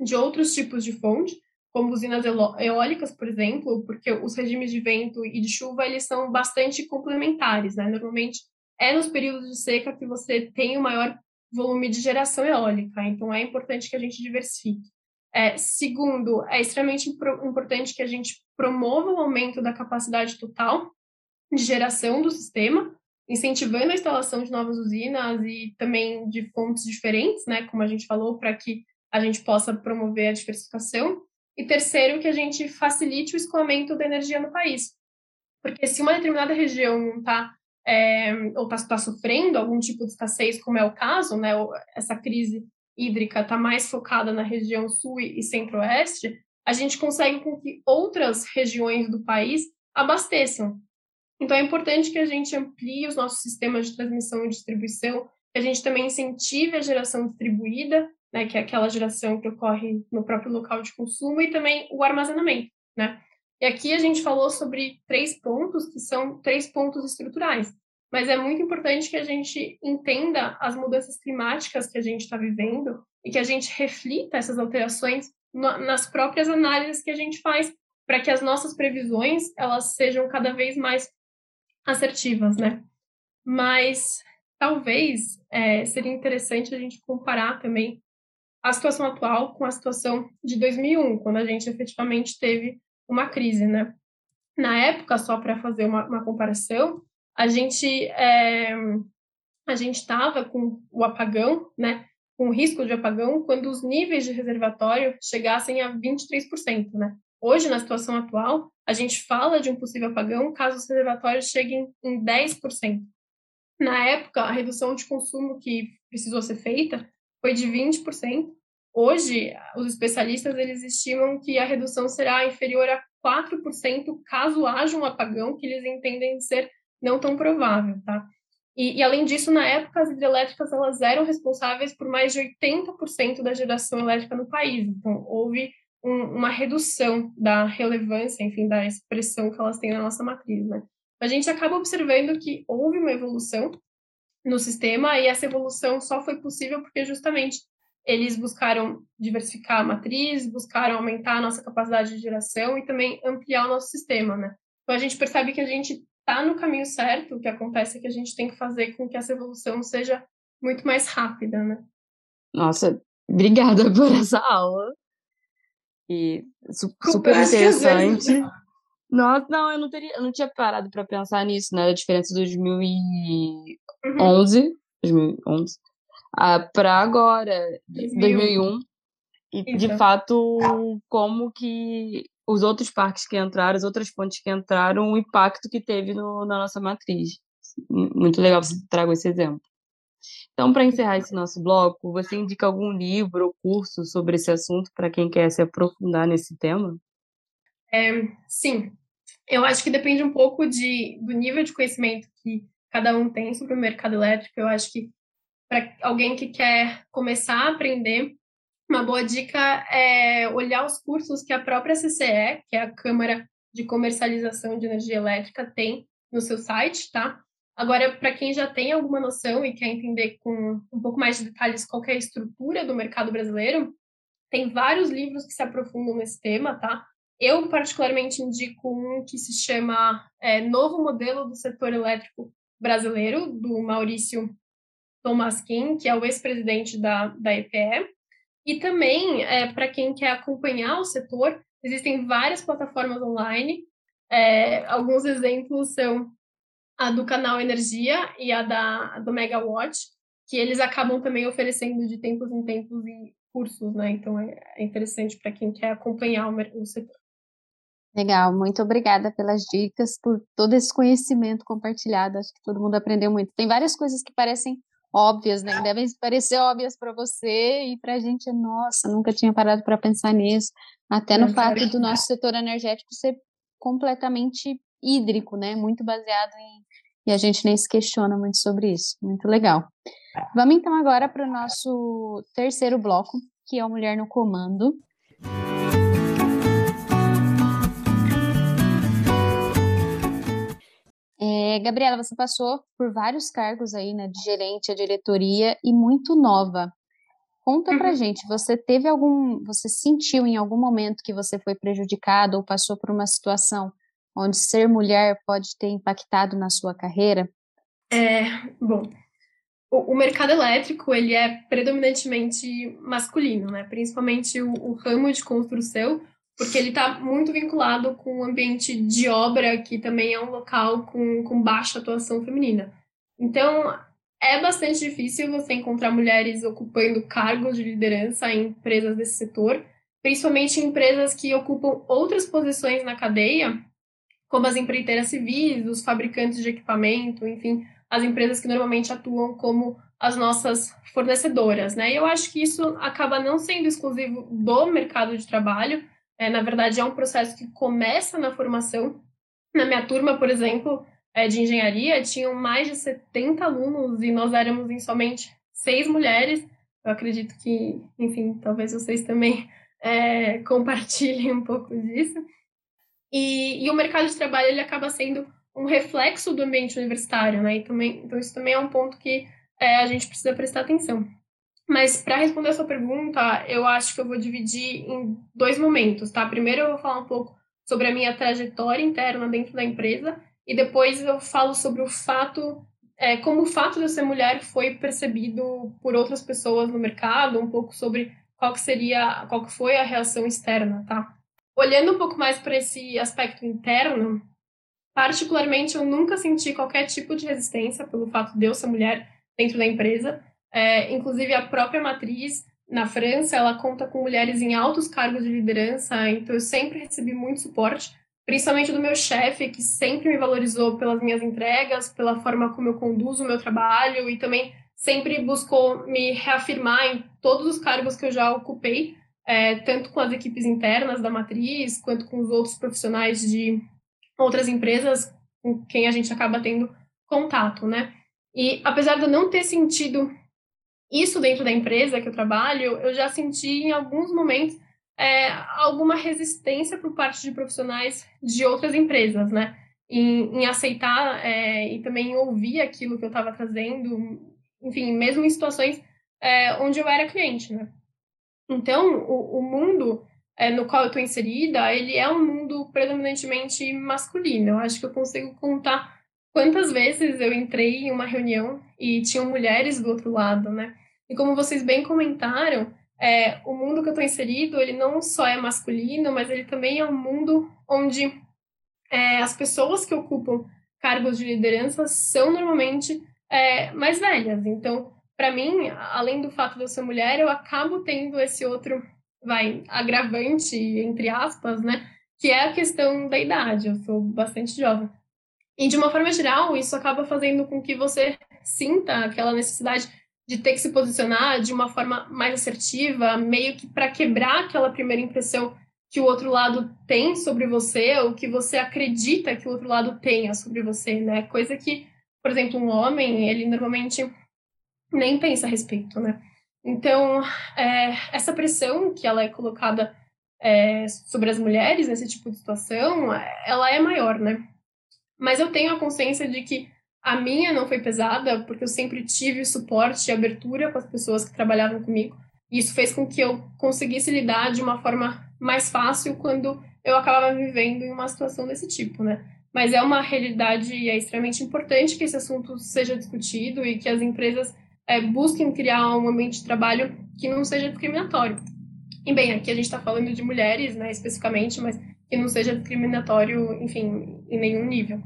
E: de outros tipos de fonte, como usinas eólicas, por exemplo, porque os regimes de vento e de chuva eles são bastante complementares, né? Normalmente é nos períodos de seca que você tem o maior volume de geração eólica, então é importante que a gente diversifique. É, segundo, é extremamente importante que a gente promova o aumento da capacidade total de geração do sistema, incentivando a instalação de novas usinas e também de fontes diferentes, né, como a gente falou, para que a gente possa promover a diversificação. E terceiro, que a gente facilite o escoamento da energia no país. Porque se uma determinada região não está é, ou está tá sofrendo algum tipo de escassez, como é o caso, né, essa crise hídrica está mais focada na região sul e centro-oeste, a gente consegue com que outras regiões do país abasteçam. Então, é importante que a gente amplie os nossos sistemas de transmissão e distribuição, que a gente também incentive a geração distribuída, né, que é aquela geração que ocorre no próprio local de consumo, e também o armazenamento, né? E aqui a gente falou sobre três pontos, que são três pontos estruturais. Mas é muito importante que a gente entenda as mudanças climáticas que a gente está vivendo e que a gente reflita essas alterações nas próprias análises que a gente faz para que as nossas previsões elas sejam cada vez mais assertivas, né? Mas talvez é, seria interessante a gente comparar também a situação atual com a situação de 2001, quando a gente efetivamente teve uma crise, né? Na época, só para fazer uma, uma, comparação, a gente é, a gente estava com o apagão, né? Com o risco de apagão quando os níveis de reservatório chegassem a 23%, né? Hoje, na situação atual, a gente fala de um possível apagão caso os reservatórios cheguem em 10%. Na época, a redução de consumo que precisou ser feita foi de 20%, Hoje, os especialistas eles estimam que a redução será inferior a 4% caso haja um apagão que eles entendem ser não tão provável, tá? E, e, além disso, na época, as hidrelétricas elas eram responsáveis por mais de 80% da geração elétrica no país. Então, houve um, uma redução da relevância, enfim, da expressão que elas têm na nossa matriz, né? A gente acaba observando que houve uma evolução no sistema e essa evolução só foi possível porque justamente eles buscaram diversificar a matriz, buscaram aumentar a nossa capacidade de geração e também ampliar o nosso sistema, né? Então a gente percebe que a gente está no caminho certo, o que acontece é que a gente tem que fazer com que essa evolução seja muito mais rápida, né?
C: Nossa, obrigada <laughs> por essa aula. E su super interessante. Nossa, não, eu não teria, eu não tinha parado para pensar nisso, né? A diferença de 2011, uhum. 2011 uh, para agora, 2001. 2001. E, de fato, como que os outros parques que entraram, as outras fontes que entraram, o impacto que teve no, na nossa matriz. Muito legal você traga esse exemplo. Então, para encerrar esse nosso bloco, você indica algum livro ou curso sobre esse assunto para quem quer se aprofundar nesse tema?
E: É, sim, eu acho que depende um pouco de, do nível de conhecimento que cada um tem sobre o mercado elétrico. Eu acho que para alguém que quer começar a aprender, uma boa dica é olhar os cursos que a própria CCE, que é a Câmara de Comercialização de Energia Elétrica, tem no seu site, tá? Agora, para quem já tem alguma noção e quer entender com um pouco mais de detalhes qual é a estrutura do mercado brasileiro, tem vários livros que se aprofundam nesse tema, tá? Eu, particularmente, indico um que se chama é, Novo Modelo do Setor Elétrico Brasileiro, do Maurício Tomaskin, que é o ex-presidente da, da EPE. E também, é, para quem quer acompanhar o setor, existem várias plataformas online. É, alguns exemplos são a do canal Energia e a da, do Megawatt, que eles acabam também oferecendo de tempos em tempos em cursos, né? Então é, é interessante para quem quer acompanhar o, o setor.
D: Legal, muito obrigada pelas dicas, por todo esse conhecimento compartilhado. Acho que todo mundo aprendeu muito. Tem várias coisas que parecem óbvias, né? Devem parecer óbvias para você e para a gente, nossa, nunca tinha parado para pensar nisso. Até no fato do nosso setor energético ser completamente hídrico, né? Muito baseado em e a gente nem se questiona muito sobre isso. Muito legal. Vamos então agora para o nosso terceiro bloco, que é o Mulher no Comando. É, Gabriela, você passou por vários cargos aí, né, de gerente, a diretoria e muito nova. Conta uhum. pra gente, você teve algum, você sentiu em algum momento que você foi prejudicado ou passou por uma situação onde ser mulher pode ter impactado na sua carreira?
E: É, bom, o, o mercado elétrico, ele é predominantemente masculino, né, principalmente o, o ramo de construção, porque ele está muito vinculado com o ambiente de obra, que também é um local com, com baixa atuação feminina. Então, é bastante difícil você encontrar mulheres ocupando cargos de liderança em empresas desse setor, principalmente em empresas que ocupam outras posições na cadeia, como as empreiteiras civis, os fabricantes de equipamento, enfim, as empresas que normalmente atuam como as nossas fornecedoras, né? E eu acho que isso acaba não sendo exclusivo do mercado de trabalho, é, na verdade, é um processo que começa na formação. Na minha turma, por exemplo, é, de engenharia, tinham mais de 70 alunos e nós éramos em somente seis mulheres. Eu acredito que, enfim, talvez vocês também é, <laughs> compartilhem um pouco disso. E, e, o mercado de trabalho ele acaba sendo um reflexo do ambiente universitário, né? E também, então isso também é um ponto que é, a gente precisa prestar atenção. Mas para responder a sua pergunta, eu acho que eu vou dividir em dois momentos, tá? Primeiro eu vou falar um pouco sobre a minha trajetória interna dentro da empresa e depois eu falo sobre o fato, é, como o fato de eu ser mulher foi percebido por outras pessoas no mercado, um pouco sobre qual que seria, qual que foi a reação externa, tá? Olhando um pouco mais para esse aspecto interno, particularmente eu nunca senti qualquer tipo de resistência pelo fato de eu ser mulher dentro da empresa. É, inclusive, a própria matriz na França, ela conta com mulheres em altos cargos de liderança, então eu sempre recebi muito suporte, principalmente do meu chefe, que sempre me valorizou pelas minhas entregas, pela forma como eu conduzo o meu trabalho e também sempre buscou me reafirmar em todos os cargos que eu já ocupei, é, tanto com as equipes internas da matriz, quanto com os outros profissionais de outras empresas com quem a gente acaba tendo contato, né? E apesar de eu não ter sentido isso dentro da empresa que eu trabalho, eu já senti em alguns momentos é, alguma resistência por parte de profissionais de outras empresas, né? Em, em aceitar é, e também ouvir aquilo que eu estava trazendo, enfim, mesmo em situações é, onde eu era cliente, né? Então, o, o mundo é, no qual eu estou inserida, ele é um mundo predominantemente masculino. Eu acho que eu consigo contar quantas vezes eu entrei em uma reunião e tinham mulheres do outro lado, né? E como vocês bem comentaram, é, o mundo que eu estou inserido, ele não só é masculino, mas ele também é um mundo onde é, as pessoas que ocupam cargos de liderança são normalmente é, mais velhas. Então, para mim, além do fato de eu ser mulher, eu acabo tendo esse outro, vai, agravante, entre aspas, né? que é a questão da idade. Eu sou bastante jovem. E de uma forma geral, isso acaba fazendo com que você sinta aquela necessidade de ter que se posicionar de uma forma mais assertiva, meio que para quebrar aquela primeira impressão que o outro lado tem sobre você, ou que você acredita que o outro lado tenha sobre você, né? Coisa que, por exemplo, um homem, ele normalmente nem pensa a respeito, né? Então, é, essa pressão que ela é colocada é, sobre as mulheres nesse tipo de situação, ela é maior, né? Mas eu tenho a consciência de que a minha não foi pesada, porque eu sempre tive suporte e abertura com as pessoas que trabalhavam comigo. E isso fez com que eu conseguisse lidar de uma forma mais fácil quando eu acabava vivendo em uma situação desse tipo, né? Mas é uma realidade e é extremamente importante que esse assunto seja discutido e que as empresas é, busquem criar um ambiente de trabalho que não seja discriminatório. E bem, aqui a gente está falando de mulheres, né, especificamente, mas que não seja discriminatório, enfim, em nenhum nível.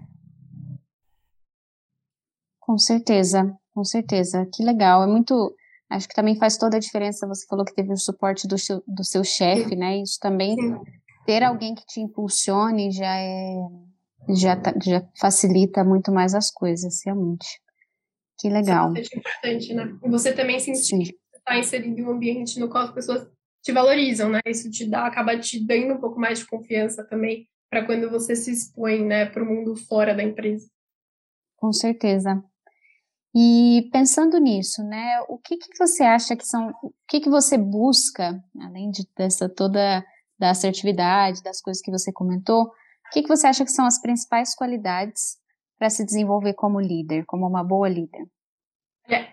D: Com certeza, com certeza. Que legal. É muito. Acho que também faz toda a diferença. Você falou que teve o suporte do seu, do seu chefe, né? Isso também. Ter alguém que te impulsione já é. Já, tá, já facilita muito mais as coisas, realmente. Que legal.
E: Isso é importante, né? E você também sentir que está inserido em um ambiente no qual as pessoas te valorizam, né? Isso te dá, acaba te dando um pouco mais de confiança também para quando você se expõe, né, para o mundo fora da empresa.
D: Com certeza. E pensando nisso, né, o que, que você acha que são, o que, que você busca, além de, dessa toda da assertividade, das coisas que você comentou, o que, que você acha que são as principais qualidades para se desenvolver como líder, como uma boa líder?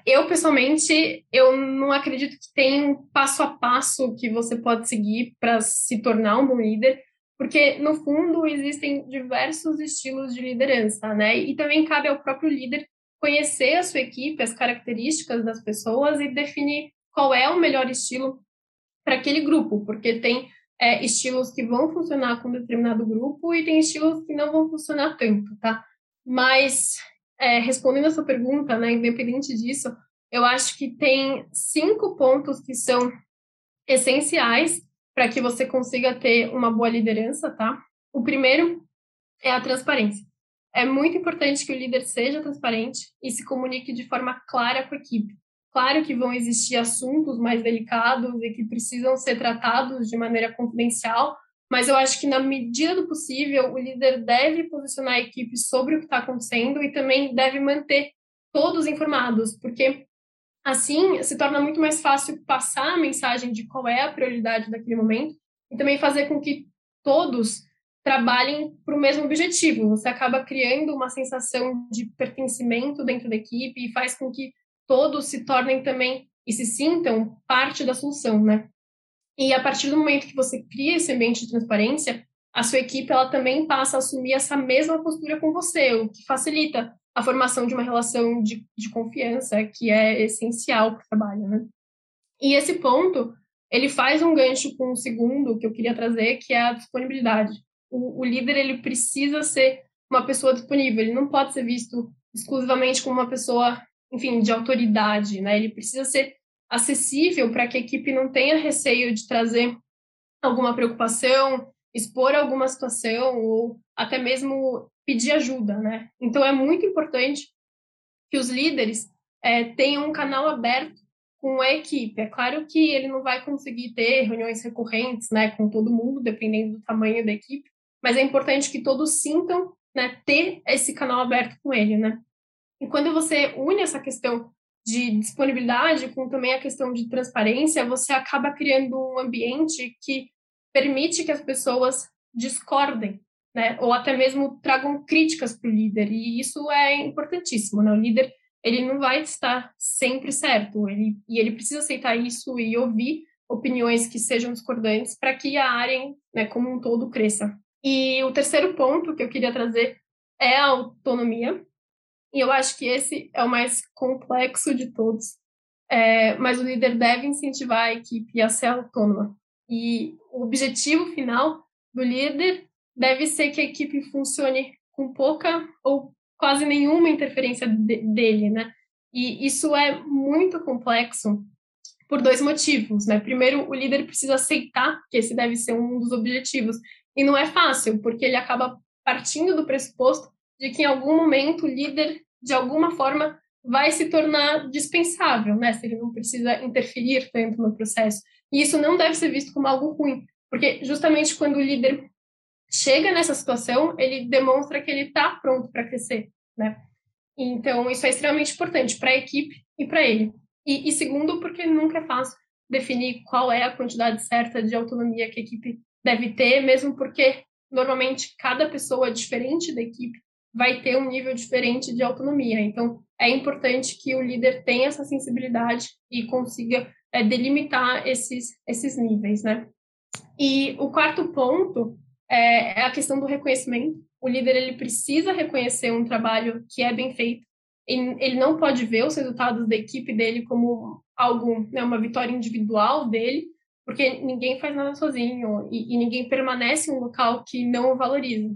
E: Eu, pessoalmente, eu não acredito que tem um passo a passo que você pode seguir para se tornar um bom líder, porque, no fundo, existem diversos estilos de liderança, né? E também cabe ao próprio líder conhecer a sua equipe, as características das pessoas e definir qual é o melhor estilo para aquele grupo, porque tem é, estilos que vão funcionar com determinado grupo e tem estilos que não vão funcionar tanto, tá? Mas, é, respondendo a sua pergunta, né, independente disso, eu acho que tem cinco pontos que são essenciais para que você consiga ter uma boa liderança, tá? O primeiro é a transparência. É muito importante que o líder seja transparente e se comunique de forma clara com a equipe. Claro que vão existir assuntos mais delicados e que precisam ser tratados de maneira confidencial, mas eu acho que, na medida do possível, o líder deve posicionar a equipe sobre o que está acontecendo e também deve manter todos informados, porque assim se torna muito mais fácil passar a mensagem de qual é a prioridade daquele momento e também fazer com que todos trabalhem para o mesmo objetivo. Você acaba criando uma sensação de pertencimento dentro da equipe e faz com que todos se tornem também e se sintam parte da solução, né? E a partir do momento que você cria esse ambiente de transparência, a sua equipe ela também passa a assumir essa mesma postura com você, o que facilita a formação de uma relação de, de confiança que é essencial para o trabalho, né? E esse ponto, ele faz um gancho com o segundo que eu queria trazer, que é a disponibilidade o, o líder ele precisa ser uma pessoa disponível, ele não pode ser visto exclusivamente como uma pessoa, enfim, de autoridade, né? Ele precisa ser acessível para que a equipe não tenha receio de trazer alguma preocupação, expor alguma situação ou até mesmo pedir ajuda, né? Então é muito importante que os líderes é, tenham um canal aberto com a equipe. É claro que ele não vai conseguir ter reuniões recorrentes, né, com todo mundo, dependendo do tamanho da equipe, mas é importante que todos sintam, né, ter esse canal aberto com ele, né? E quando você une essa questão de disponibilidade com também a questão de transparência, você acaba criando um ambiente que permite que as pessoas discordem, né? Ou até mesmo tragam críticas para o líder. E isso é importantíssimo, né? O líder ele não vai estar sempre certo, ele, e ele precisa aceitar isso e ouvir opiniões que sejam discordantes para que a área, né, como um todo, cresça. E o terceiro ponto que eu queria trazer é a autonomia. E eu acho que esse é o mais complexo de todos. É, mas o líder deve incentivar a equipe a ser autônoma. E o objetivo final do líder deve ser que a equipe funcione com pouca ou quase nenhuma interferência de, dele, né? E isso é muito complexo, por dois motivos, né? Primeiro, o líder precisa aceitar que esse deve ser um dos objetivos. E não é fácil, porque ele acaba partindo do pressuposto de que em algum momento o líder, de alguma forma, vai se tornar dispensável, né? Se ele não precisa interferir tanto no processo. E isso não deve ser visto como algo ruim, porque justamente quando o líder chega nessa situação, ele demonstra que ele está pronto para crescer, né? Então, isso é extremamente importante para a equipe e para ele. E, e, segundo, porque nunca é fácil definir qual é a quantidade certa de autonomia que a equipe deve ter, mesmo porque normalmente cada pessoa diferente da equipe vai ter um nível diferente de autonomia. Então, é importante que o líder tenha essa sensibilidade e consiga é, delimitar esses, esses níveis, né? E o quarto ponto é, é a questão do reconhecimento. O líder ele precisa reconhecer um trabalho que é bem feito. Ele não pode ver os resultados da equipe dele como algo, né, uma vitória individual dele, porque ninguém faz nada sozinho e, e ninguém permanece em um local que não o valoriza.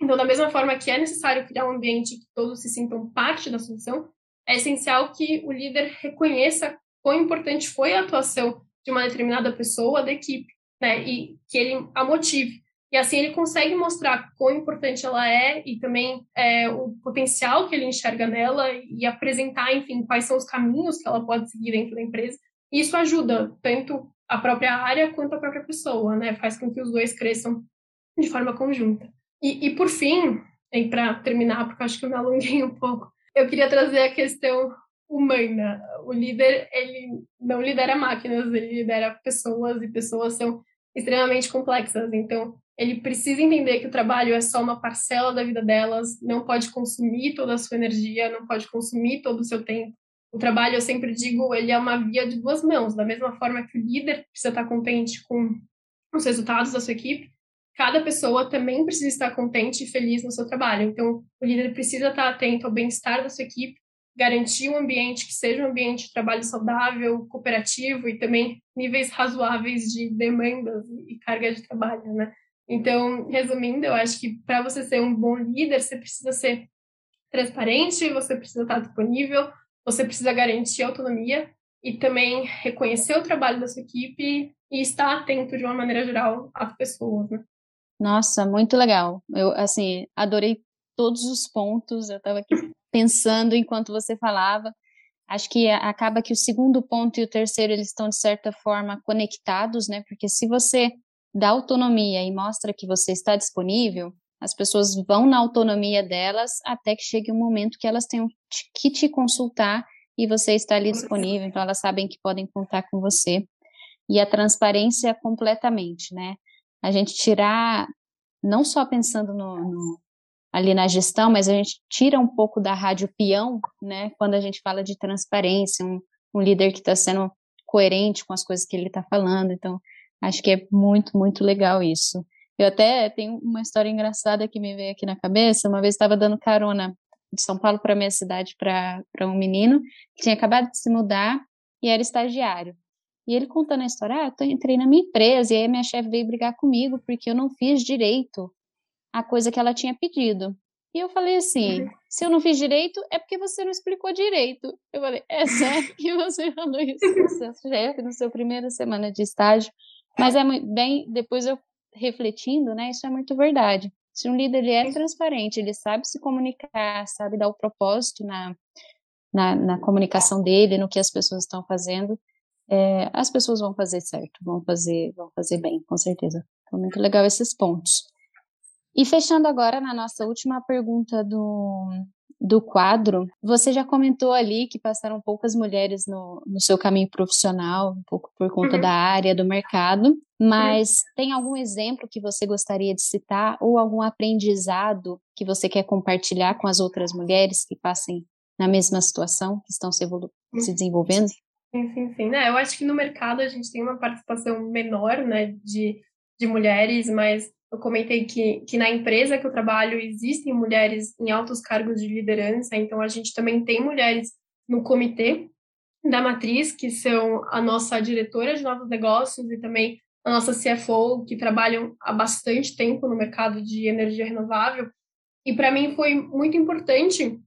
E: Então, da mesma forma que é necessário criar um ambiente que todos se sintam parte da solução, é essencial que o líder reconheça quão importante foi a atuação de uma determinada pessoa da equipe, né, e que ele a motive. E assim ele consegue mostrar quão importante ela é e também é, o potencial que ele enxerga nela e apresentar, enfim, quais são os caminhos que ela pode seguir dentro da empresa. Isso ajuda tanto a própria área quanto a própria pessoa, né? Faz com que os dois cresçam de forma conjunta. E, e por fim, para terminar, porque acho que eu me alonguei um pouco, eu queria trazer a questão humana. O líder, ele não lidera máquinas, ele lidera pessoas e pessoas são extremamente complexas. Então, ele precisa entender que o trabalho é só uma parcela da vida delas, não pode consumir toda a sua energia, não pode consumir todo o seu tempo. O trabalho, eu sempre digo, ele é uma via de duas mãos. Da mesma forma que o líder precisa estar contente com os resultados da sua equipe, cada pessoa também precisa estar contente e feliz no seu trabalho. Então, o líder precisa estar atento ao bem-estar da sua equipe, garantir um ambiente que seja um ambiente de trabalho saudável, cooperativo e também níveis razoáveis de demandas e carga de trabalho, né? Então, resumindo, eu acho que para você ser um bom líder, você precisa ser transparente, você precisa estar disponível, você precisa garantir autonomia e também reconhecer o trabalho da sua equipe e estar atento de uma maneira geral às pessoas, né?
D: Nossa, muito legal. Eu, assim, adorei todos os pontos. Eu estava aqui pensando enquanto você falava. Acho que acaba que o segundo ponto e o terceiro eles estão de certa forma conectados, né? Porque se você dá autonomia e mostra que você está disponível, as pessoas vão na autonomia delas até que chegue um momento que elas tenham que te consultar e você está ali disponível, então elas sabem que podem contar com você. E a transparência completamente, né? A gente tirar, não só pensando no, no ali na gestão, mas a gente tira um pouco da rádio peão, né? Quando a gente fala de transparência, um, um líder que está sendo coerente com as coisas que ele está falando. Então, acho que é muito, muito legal isso. Eu até tenho uma história engraçada que me veio aqui na cabeça. Uma vez estava dando carona de São Paulo para minha cidade para um menino que tinha acabado de se mudar e era estagiário. E ele contando a história, ah, eu entrei na minha empresa e aí minha chefe veio brigar comigo porque eu não fiz direito a coisa que ela tinha pedido. E eu falei assim: uhum. se eu não fiz direito, é porque você não explicou direito. Eu falei: é sério que você falou isso no seu chefe, no seu primeira semana de estágio? Mas é bem, depois eu refletindo, né, isso é muito verdade. Se um líder ele é transparente, ele sabe se comunicar, sabe dar o propósito na, na, na comunicação dele, no que as pessoas estão fazendo, é, as pessoas vão fazer certo, vão fazer, vão fazer bem, com certeza. Então, muito legal esses pontos. E fechando agora na nossa última pergunta do, do quadro, você já comentou ali que passaram poucas mulheres no, no seu caminho profissional, um pouco por conta uhum. da área, do mercado, mas uhum. tem algum exemplo que você gostaria de citar ou algum aprendizado que você quer compartilhar com as outras mulheres que passem na mesma situação, que estão se, evolu- se desenvolvendo?
E: Sim, sim, sim. Né? Eu acho que no mercado a gente tem uma participação menor né, de, de mulheres, mas eu comentei que, que na empresa que eu trabalho existem mulheres em altos cargos de liderança, então a gente também tem mulheres no comitê da matriz, que são a nossa diretora de novos negócios e também a nossa CFO, que trabalham há bastante tempo no mercado de energia renovável. E para mim foi muito importante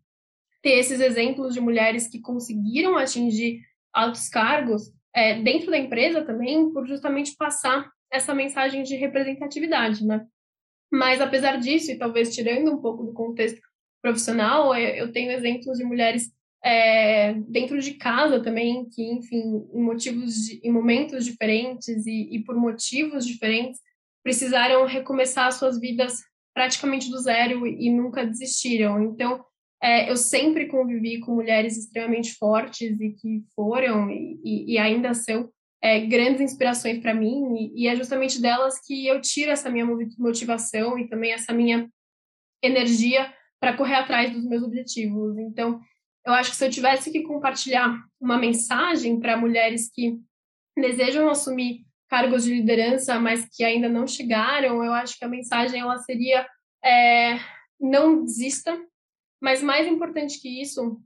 E: ter esses exemplos de mulheres que conseguiram atingir altos cargos, é, dentro da empresa também, por justamente passar essa mensagem de representatividade, né? Mas apesar disso, e talvez tirando um pouco do contexto profissional, eu tenho exemplos de mulheres é, dentro de casa também, que, enfim, em motivos, de, em momentos diferentes e, e por motivos diferentes, precisaram recomeçar suas vidas praticamente do zero e nunca desistiram. Então, é, eu sempre convivi com mulheres extremamente fortes e que foram e, e ainda são é, grandes inspirações para mim, e, e, é justamente delas que eu tiro essa minha motivação e também essa minha energia para correr atrás dos meus objetivos. Então, eu acho que se eu tivesse que compartilhar uma mensagem para mulheres que desejam assumir cargos de liderança, mas que ainda não chegaram, eu acho que a mensagem ela seria é, não desista, mas mais importante que isso,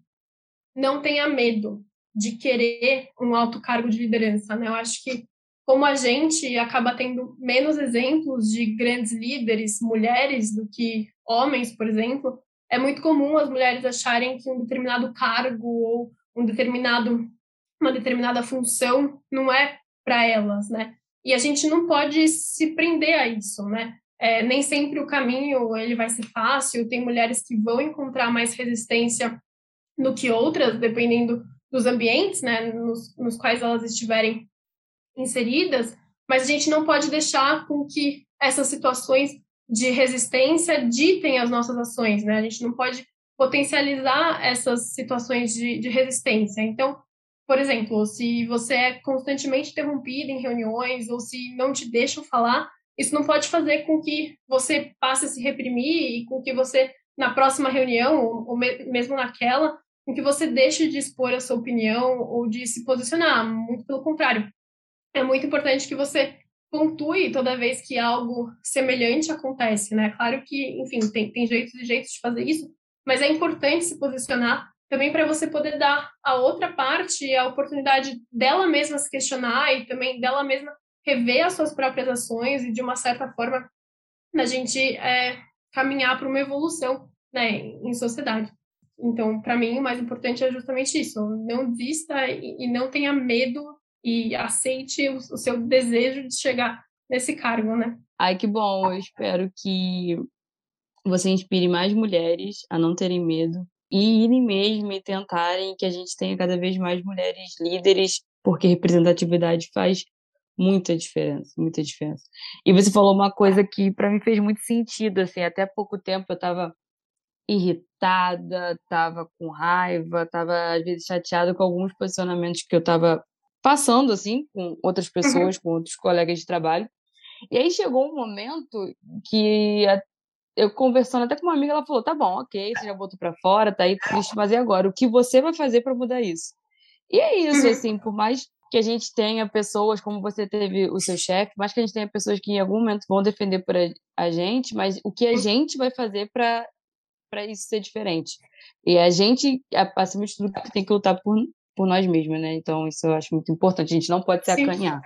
E: não tenha medo de querer um alto cargo de liderança. Né? Eu acho que como a gente acaba tendo menos exemplos de grandes líderes, mulheres, do que homens, por exemplo, é muito comum as mulheres acharem que um determinado cargo ou um determinado uma determinada função não é para elas, né? E a gente não pode se prender a isso, né? É, nem sempre o caminho ele vai ser fácil. Tem mulheres que vão encontrar mais resistência do que outras, dependendo dos ambientes, né, nos, nos quais elas estiverem inseridas. Mas a gente não pode deixar com que essas situações de resistência ditem as nossas ações, né? A gente não pode potencializar essas situações de, de resistência. Então, por exemplo, se você é constantemente interrompido em reuniões ou se não te deixam falar, isso não pode fazer com que você passe a se reprimir e com que você, na próxima reunião, ou mesmo naquela, com que você deixe de expor a sua opinião ou de se posicionar. Muito pelo contrário. É muito importante que você pontue toda vez que algo semelhante acontece, né? Claro que, enfim, tem, tem jeitos e jeitos de fazer isso, mas é importante se posicionar também para você poder dar à outra parte a oportunidade dela mesma se questionar e também dela mesma rever as suas próprias ações e, de uma certa forma, a gente é, caminhar para uma evolução né, em sociedade. Então, para mim, o mais importante é justamente isso: não desista e, e não tenha medo e aceite o, o, seu desejo de chegar nesse cargo, né?
C: Ai, que bom! Eu espero que você inspire mais mulheres a não terem medo e irem mesmo e tentarem que a gente tenha cada vez mais mulheres líderes, porque representatividade faz muita diferença, muita diferença. E você falou uma coisa que para mim fez muito sentido, assim, até pouco tempo eu estava irritada, estava com raiva, estava às vezes chateada com alguns posicionamentos que eu estava passando assim com outras uhum. pessoas, uhum. com outros colegas de trabalho. E aí chegou um momento que eu conversando até com uma amiga, ela falou: "Tá bom, OK, você já botou para fora, tá aí triste, mas e agora? O que você vai fazer para mudar isso?" E é isso, uhum. assim, por mais que a gente tenha pessoas, como você teve o seu chefe, mas que a gente tenha pessoas que em algum momento vão defender por a, a gente, mas o que a gente vai fazer para para isso ser diferente. E a gente, acima de tudo, tem que lutar por, por nós mesmos, né? Então, isso eu acho muito importante. A gente não pode se acanhar.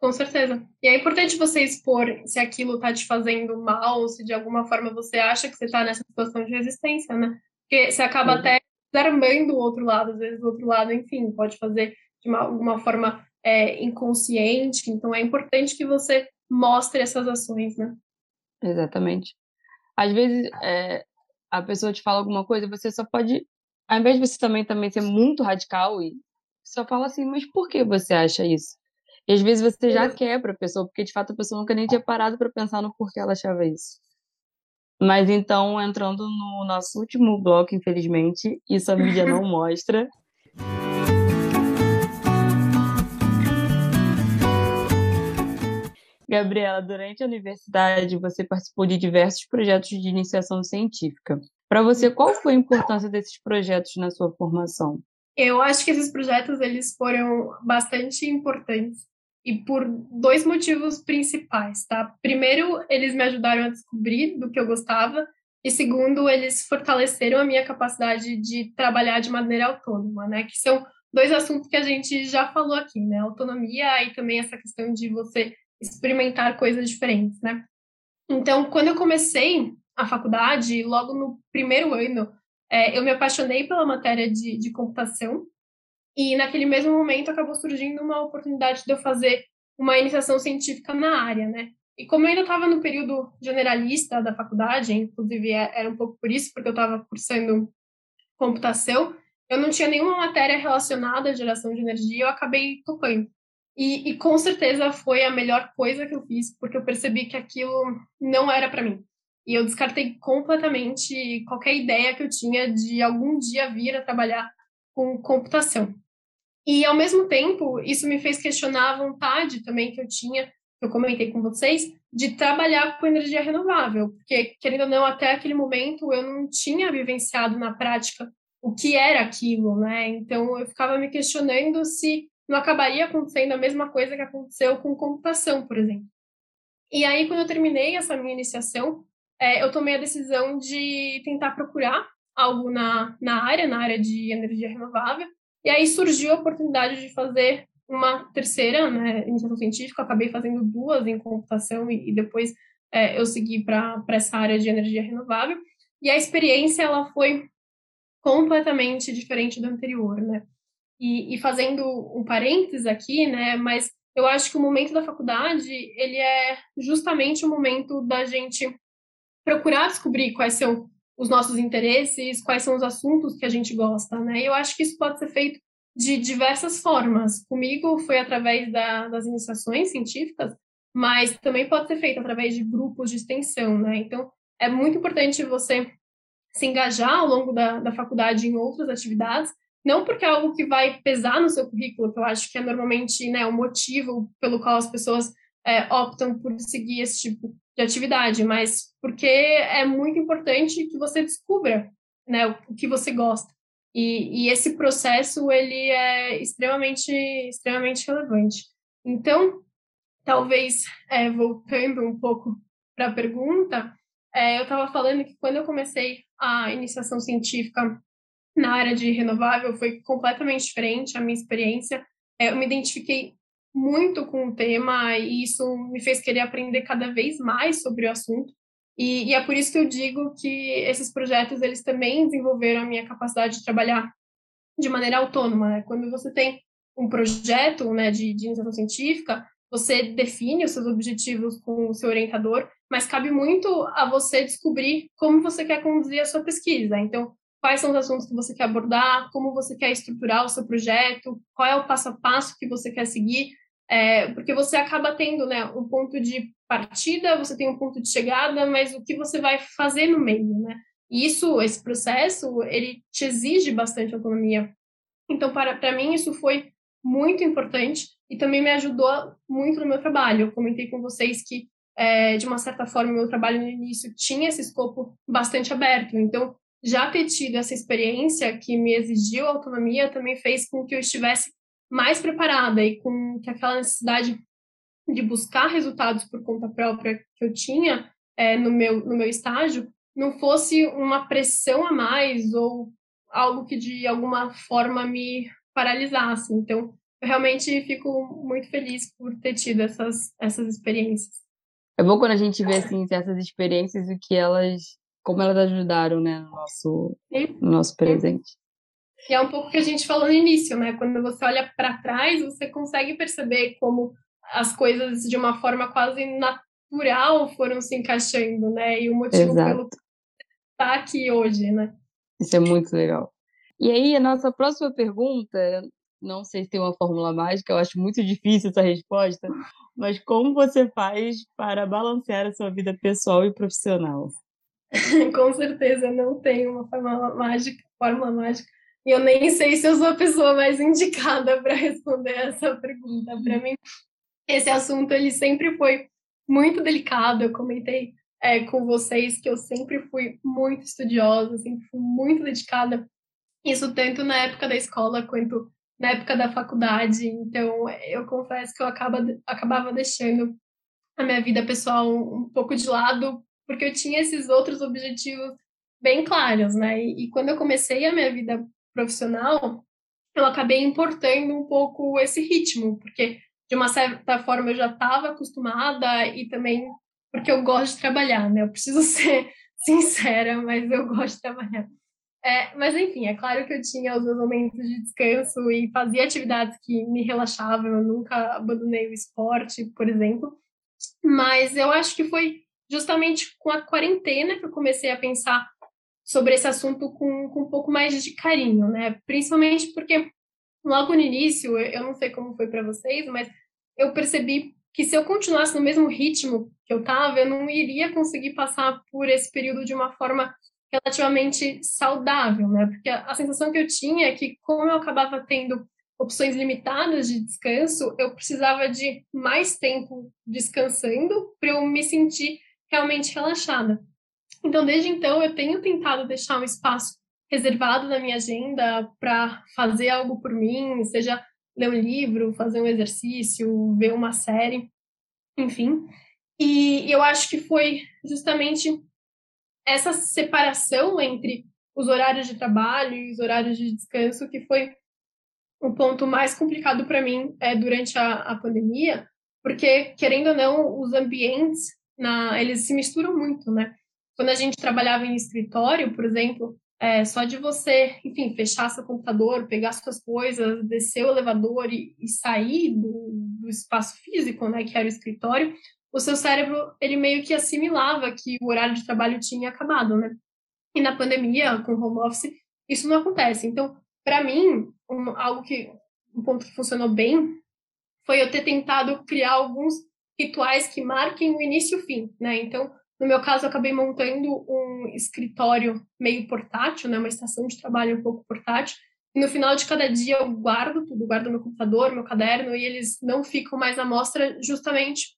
E: Com certeza. E é importante você expor se aquilo está te fazendo mal, se de alguma forma você acha que você está nessa situação de resistência, né? Porque você acaba é. até desarmando o outro lado, às vezes o outro lado, enfim, pode fazer de uma, uma forma é, inconsciente. Então é importante que você mostre essas ações, né?
C: Exatamente. Às vezes é, a pessoa te fala alguma coisa, você só pode, ao invés de você também, também ser muito radical e só fala assim, mas por que você acha isso? E às vezes você já quebra a pessoa, porque de fato a pessoa nunca nem tinha parado para pensar no porquê ela achava isso. Mas então, entrando no nosso último bloco, infelizmente, isso a mídia não <laughs> mostra. Gabriela, durante a universidade você participou de diversos projetos de iniciação científica. Para você, qual foi a importância desses projetos na sua formação?
E: Eu acho que esses projetos eles foram bastante importantes e por dois motivos principais, tá? Primeiro, eles me ajudaram a descobrir do que eu gostava e segundo, eles fortaleceram a minha capacidade de trabalhar de maneira autônoma, né? Que são dois assuntos que a gente já falou aqui, né? Autonomia e também essa questão de você experimentar coisas diferentes, né? Então, quando eu comecei a faculdade, logo no primeiro ano, é, eu me apaixonei pela matéria de, de computação E naquele mesmo momento acabou surgindo uma oportunidade de eu fazer uma iniciação científica na área, né? E como eu ainda estava no período generalista da faculdade, inclusive é, era um pouco por isso, porque eu estava cursando computação, eu não tinha nenhuma matéria relacionada à geração de energia, eu acabei topando. E, e com certeza foi a melhor coisa que eu fiz, porque eu percebi que aquilo não era para mim. E eu descartei completamente qualquer ideia que eu tinha de algum dia vir a trabalhar com computação. E, ao mesmo tempo, isso me fez questionar a vontade também que eu tinha, que eu comentei com vocês, de trabalhar com energia renovável. Porque, querendo ou não, até aquele momento eu não tinha vivenciado na prática o que era aquilo, né? Então, eu ficava me questionando se não acabaria acontecendo a mesma coisa que aconteceu com computação, por exemplo. E aí, quando eu terminei essa minha iniciação, é, eu tomei a decisão de tentar procurar algo na, na área, na área de energia renovável, e aí surgiu a oportunidade de fazer uma terceira, né, iniciação científica, eu acabei fazendo duas em computação e, e depois é, eu segui para essa área de energia renovável. E a experiência ela foi completamente diferente do anterior, né? E, e fazendo um parênteses aqui, né, mas eu acho que o momento da faculdade, ele é justamente o momento da gente procurar descobrir quais são os nossos interesses, quais são os assuntos que a gente gosta, né? E eu acho que isso pode ser feito de diversas formas. Comigo foi através da, das iniciações científicas, mas também pode ser feito através de grupos de extensão, né? Então, é muito importante você se engajar ao longo da, da faculdade em outras atividades, não porque é algo que vai pesar no seu currículo, que eu acho que é normalmente né, o motivo pelo qual as pessoas é, optam por seguir esse tipo de atividade, mas porque é muito importante que você descubra né, o que você gosta. E, e esse processo ele é extremamente, extremamente relevante. Então, talvez é, voltando um pouco para a pergunta, é, eu estava falando que quando eu comecei a iniciação científica na área de renovável foi completamente diferente a minha experiência. É, eu me identifiquei muito com o tema e isso me fez querer aprender cada vez mais sobre o assunto. E, e, é por isso que eu digo que esses projetos eles também desenvolveram a minha capacidade de trabalhar de maneira autônoma. Né? Quando você tem um projeto né, de, de iniciação científica, você define os seus objetivos com o seu orientador, mas cabe muito a você descobrir como você quer conduzir a sua pesquisa. Então, quais são os assuntos que você quer abordar, como você quer estruturar o seu projeto, qual é o passo a passo que você quer seguir, é, porque você acaba tendo né, um ponto de partida, você tem um ponto de chegada, mas o que você vai fazer no meio, né? E isso, esse processo, ele te exige bastante autonomia. Então, para, para mim, isso foi muito importante e também me ajudou muito no meu trabalho. Eu comentei com vocês que, é, de uma certa forma, meu trabalho no início tinha esse escopo bastante aberto. Então, já ter tido essa experiência que me exigiu autonomia também fez com que eu estivesse mais preparada e com que aquela necessidade de buscar resultados por conta própria que eu tinha é, no, meu, no meu estágio não fosse uma pressão a mais ou algo que de alguma forma me paralisasse. Então, eu realmente fico muito feliz por ter tido essas, essas experiências.
C: É bom quando a gente vê assim, essas experiências e que elas como elas ajudaram, né, no nosso, no nosso presente.
E: E é um pouco que a gente falou no início, né? Quando você olha para trás, você consegue perceber como as coisas de uma forma quase natural foram se encaixando, né? E o motivo Exato. pelo que está aqui hoje, né?
C: Isso é muito legal. E aí, a nossa próxima pergunta, não sei se tem uma fórmula mágica, eu acho muito difícil essa resposta, mas como você faz para balancear a sua vida pessoal e profissional? <laughs>
E: Com certeza não tem uma fórmula mágica, fórmula mágica. E eu nem sei se eu sou a pessoa mais indicada para responder essa pergunta. Para mim, esse assunto ele sempre foi muito delicado. Eu comentei é, com vocês que eu sempre fui muito estudiosa, sempre fui muito dedicada. Isso tanto na época da escola quanto na época da faculdade. Então, eu confesso que eu acaba, acabava deixando a minha vida pessoal um pouco de lado porque eu tinha esses outros objetivos bem claros, né? E, e quando eu comecei a minha vida profissional, eu acabei importando um pouco esse ritmo, porque de uma certa forma eu já estava acostumada e também porque eu gosto de trabalhar, né? Eu preciso <laughs> ser sincera, mas eu gosto de trabalhar. É, mas enfim, é claro que eu tinha os meus momentos de descanso e fazia atividades que me relaxavam, eu nunca abandonei o esporte, por exemplo. Mas eu acho que foi justamente com a quarentena que eu comecei a pensar sobre esse assunto com, com um pouco mais de carinho, né? Principalmente porque logo no início, eu não sei como foi para vocês, mas eu percebi que se eu continuasse no mesmo ritmo que eu estava, eu não iria conseguir passar por esse período de uma forma relativamente saudável, né? Porque a, a sensação que eu tinha é que, como eu acabava tendo opções limitadas de descanso, eu precisava de mais tempo descansando para eu me sentir realmente relaxada. Então, desde então, eu tenho tentado deixar um espaço reservado na minha agenda para fazer algo por mim, seja ler um livro, fazer um exercício, ver uma série, enfim. E eu acho que foi justamente essa separação entre os horários de trabalho e os horários de descanso que foi o ponto mais complicado para mim é, durante a, a pandemia, porque, querendo ou não, os ambientes, na, eles se misturam muito, né? Quando a gente trabalhava em escritório, por exemplo, é, só de você, enfim, fechar seu computador, pegar suas coisas, descer o elevador e, e sair do, do, espaço físico, né, que era o escritório, o seu cérebro, ele meio que assimilava que o horário de trabalho tinha acabado, né? E na pandemia, com home office, isso não acontece. Então, para mim, um, algo que um ponto que funcionou bem foi eu ter tentado criar alguns rituais que marquem o início e o fim, né? Então, no meu caso, eu acabei montando um escritório meio portátil, né? Uma estação de trabalho um pouco portátil. E no final de cada dia eu guardo tudo, guardo meu computador, meu caderno, e eles não ficam mais à mostra justamente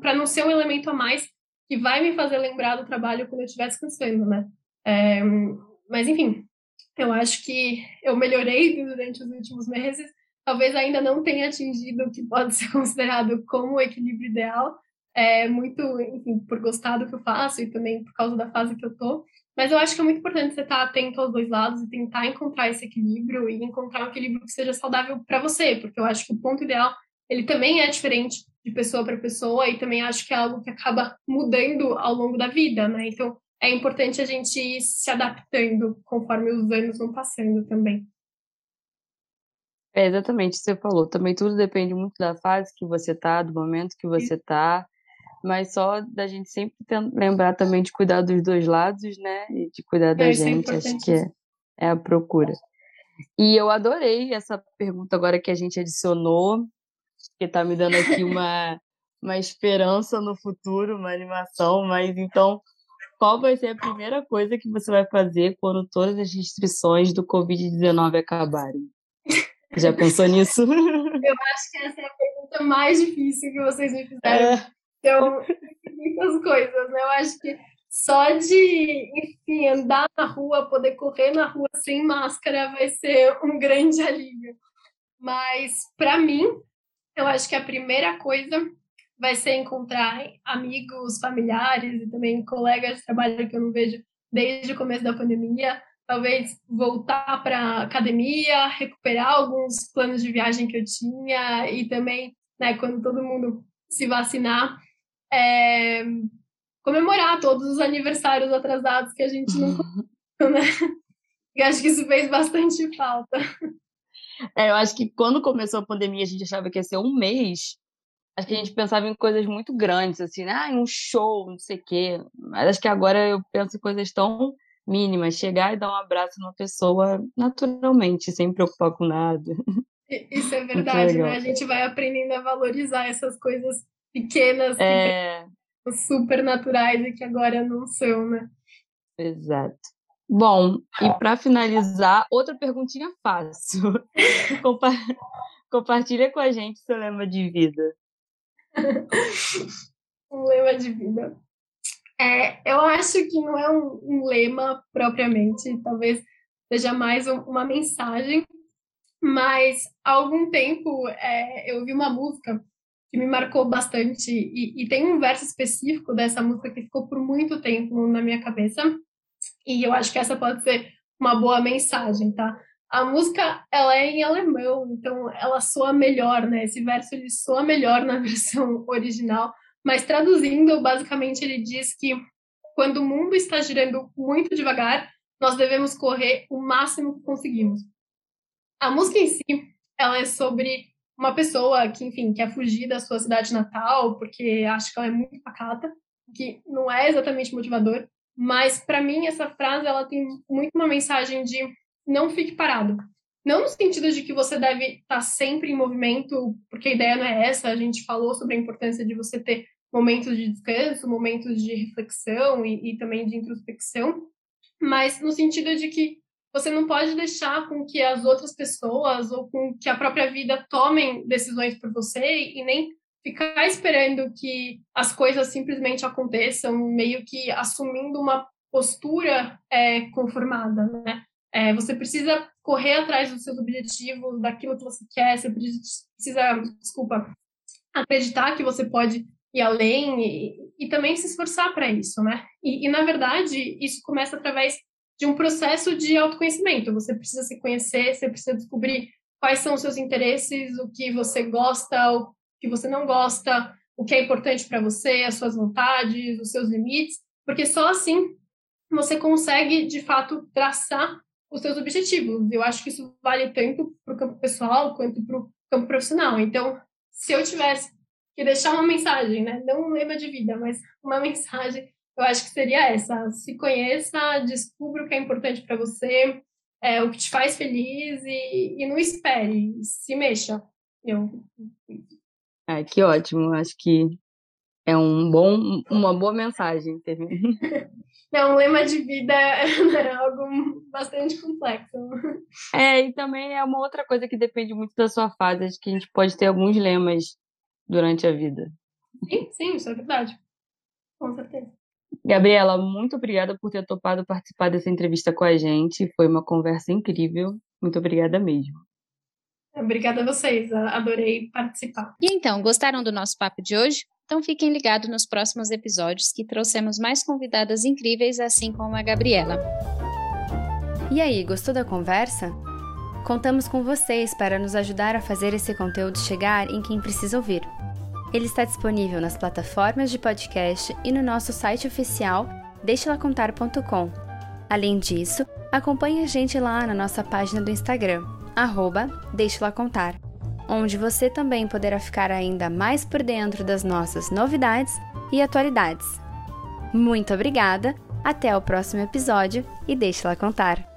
E: para não ser um elemento a mais que vai me fazer lembrar do trabalho quando eu estiver descansando, né? É, mas, enfim, eu acho que eu melhorei <laughs> durante os últimos meses. Talvez ainda não tenha atingido o que pode <laughs> ser considerado como o equilíbrio ideal, é muito, enfim, por gostar do que eu faço e também por causa da fase que eu tô. Mas eu acho que é muito importante você estar atento aos dois lados e tentar encontrar esse equilíbrio e encontrar um equilíbrio que seja saudável para você, porque eu acho que o ponto ideal ele também é diferente de pessoa para pessoa e também acho que é algo que acaba mudando ao longo da vida, né? Então, é importante a gente ir se adaptando conforme os anos vão passando também.
C: É exatamente, você falou. Também tudo depende muito da fase que você tá, do momento que você tá, mas só da gente sempre lembrar também de cuidar dos dois lados, né? E de cuidar da é, é gente, é acho que é, é a procura. E eu adorei essa pergunta agora que a gente adicionou, que tá me dando aqui uma, uma esperança no futuro, uma animação, mas então qual vai ser a primeira coisa que você vai fazer quando todas as restrições do Covid-19 acabarem? Já pensou nisso? <laughs>
E: Eu acho que essa é a pergunta mais difícil que vocês me fizeram. É. Então, muitas coisas, né? Eu acho que só de, enfim, andar na rua, poder correr na rua sem máscara vai ser um grande alívio. Mas, para mim, eu acho que a primeira coisa vai ser encontrar amigos, familiares e também colegas de trabalho que eu não vejo desde o começo da pandemia. Talvez voltar para academia, recuperar alguns planos de viagem que eu tinha e também, né, quando todo mundo se vacinar, é, comemorar todos os aniversários atrasados que a gente não <laughs> né? E acho que isso fez bastante falta.
C: É, eu acho que quando começou a pandemia, a gente achava que ia ser um mês Acho que a gente pensava em coisas muito grandes, assim, né? Ah, um show, não sei o quê. Mas acho que agora eu penso em coisas tão mínimas. Chegar e dar um abraço numa pessoa naturalmente, sem preocupar com nada.
E: Isso <laughs> é verdade, né? A gente vai aprendendo a valorizar essas coisas pequenas, é... super naturais e que agora não são, né?
C: Exato. Bom, e para finalizar, outra perguntinha fácil. <laughs> Compa... Compartilha com a gente seu lema de vida <laughs>
E: um lema de vida. É, eu acho que não é um, um lema propriamente, talvez seja mais um, uma mensagem, mas há algum tempo é, eu ouvi uma música que me marcou bastante e, e, tem um verso específico dessa música que ficou por muito tempo na minha cabeça e eu acho que essa pode ser uma boa mensagem, tá? A música, ela é em alemão, então ela soa melhor, né? Esse verso, ele soa melhor na <laughs> versão original, mas traduzindo, basicamente ele diz que quando o mundo está girando muito devagar, nós devemos correr o máximo que conseguimos. A música em si, ela é sobre uma pessoa que, enfim, quer fugir da sua cidade natal porque acha que ela é muito pacata, que não é exatamente motivador, mas para mim essa frase ela tem muito uma mensagem de não fique parado. Não no sentido de que você deve estar tá sempre em movimento, porque a ideia não é essa, a gente falou sobre a importância de você ter momentos de descanso, momentos de reflexão e, e também de introspecção, mas no sentido de que você não pode deixar com que as outras pessoas ou com que a própria vida tomem decisões por você e nem ficar esperando que as coisas simplesmente aconteçam, meio que assumindo uma postura é, conformada, né? É, você precisa correr atrás dos seus objetivos, daquilo que você quer, você precisa, desculpa, acreditar que você pode ir além e, e também se esforçar para isso, né? E, e, na verdade, isso começa através de um processo de autoconhecimento. Você precisa se conhecer, você precisa descobrir quais são os seus interesses, o que você gosta, o que você não gosta, o que é importante para você, as suas vontades, os seus limites, porque só assim você consegue, de fato, traçar os seus objetivos. Eu acho que isso vale tanto para o campo pessoal quanto para o campo profissional. Então, se eu tivesse que deixar uma mensagem, né? Não um lema de vida, mas uma <laughs> mensagem, eu acho que seria essa: se conheça, descubra o que é importante para você, é, o que te faz feliz e, e não espere, se mexa. Eu...
C: Que ótimo, acho que é um bom, uma boa mensagem. <laughs>
E: É um lema de vida <laughs> é algo bastante complexo.
C: É, e também é uma outra coisa que depende muito da sua fase. Acho que a gente pode ter alguns lemas durante a vida.
E: Sim, sim, isso é verdade. Com certeza.
C: Gabriela, muito obrigada por ter topado participar dessa entrevista com a gente. Foi uma conversa incrível. Muito obrigada mesmo.
E: Obrigada a vocês, adorei participar.
D: E então, gostaram do nosso papo de hoje? Então fiquem ligados nos próximos episódios que trouxemos mais convidadas incríveis, assim como a Gabriela.
B: E aí, gostou da conversa? Contamos com vocês para nos ajudar a fazer esse conteúdo chegar em quem precisa ouvir. Ele está disponível nas plataformas de podcast e no nosso site oficial deixelacontar.com. Além disso, acompanhe a gente lá na nossa página do Instagram, arroba Contar, onde você também poderá ficar ainda mais por dentro das nossas novidades e atualidades. Muito obrigada, até o próximo episódio e deixe lá contar!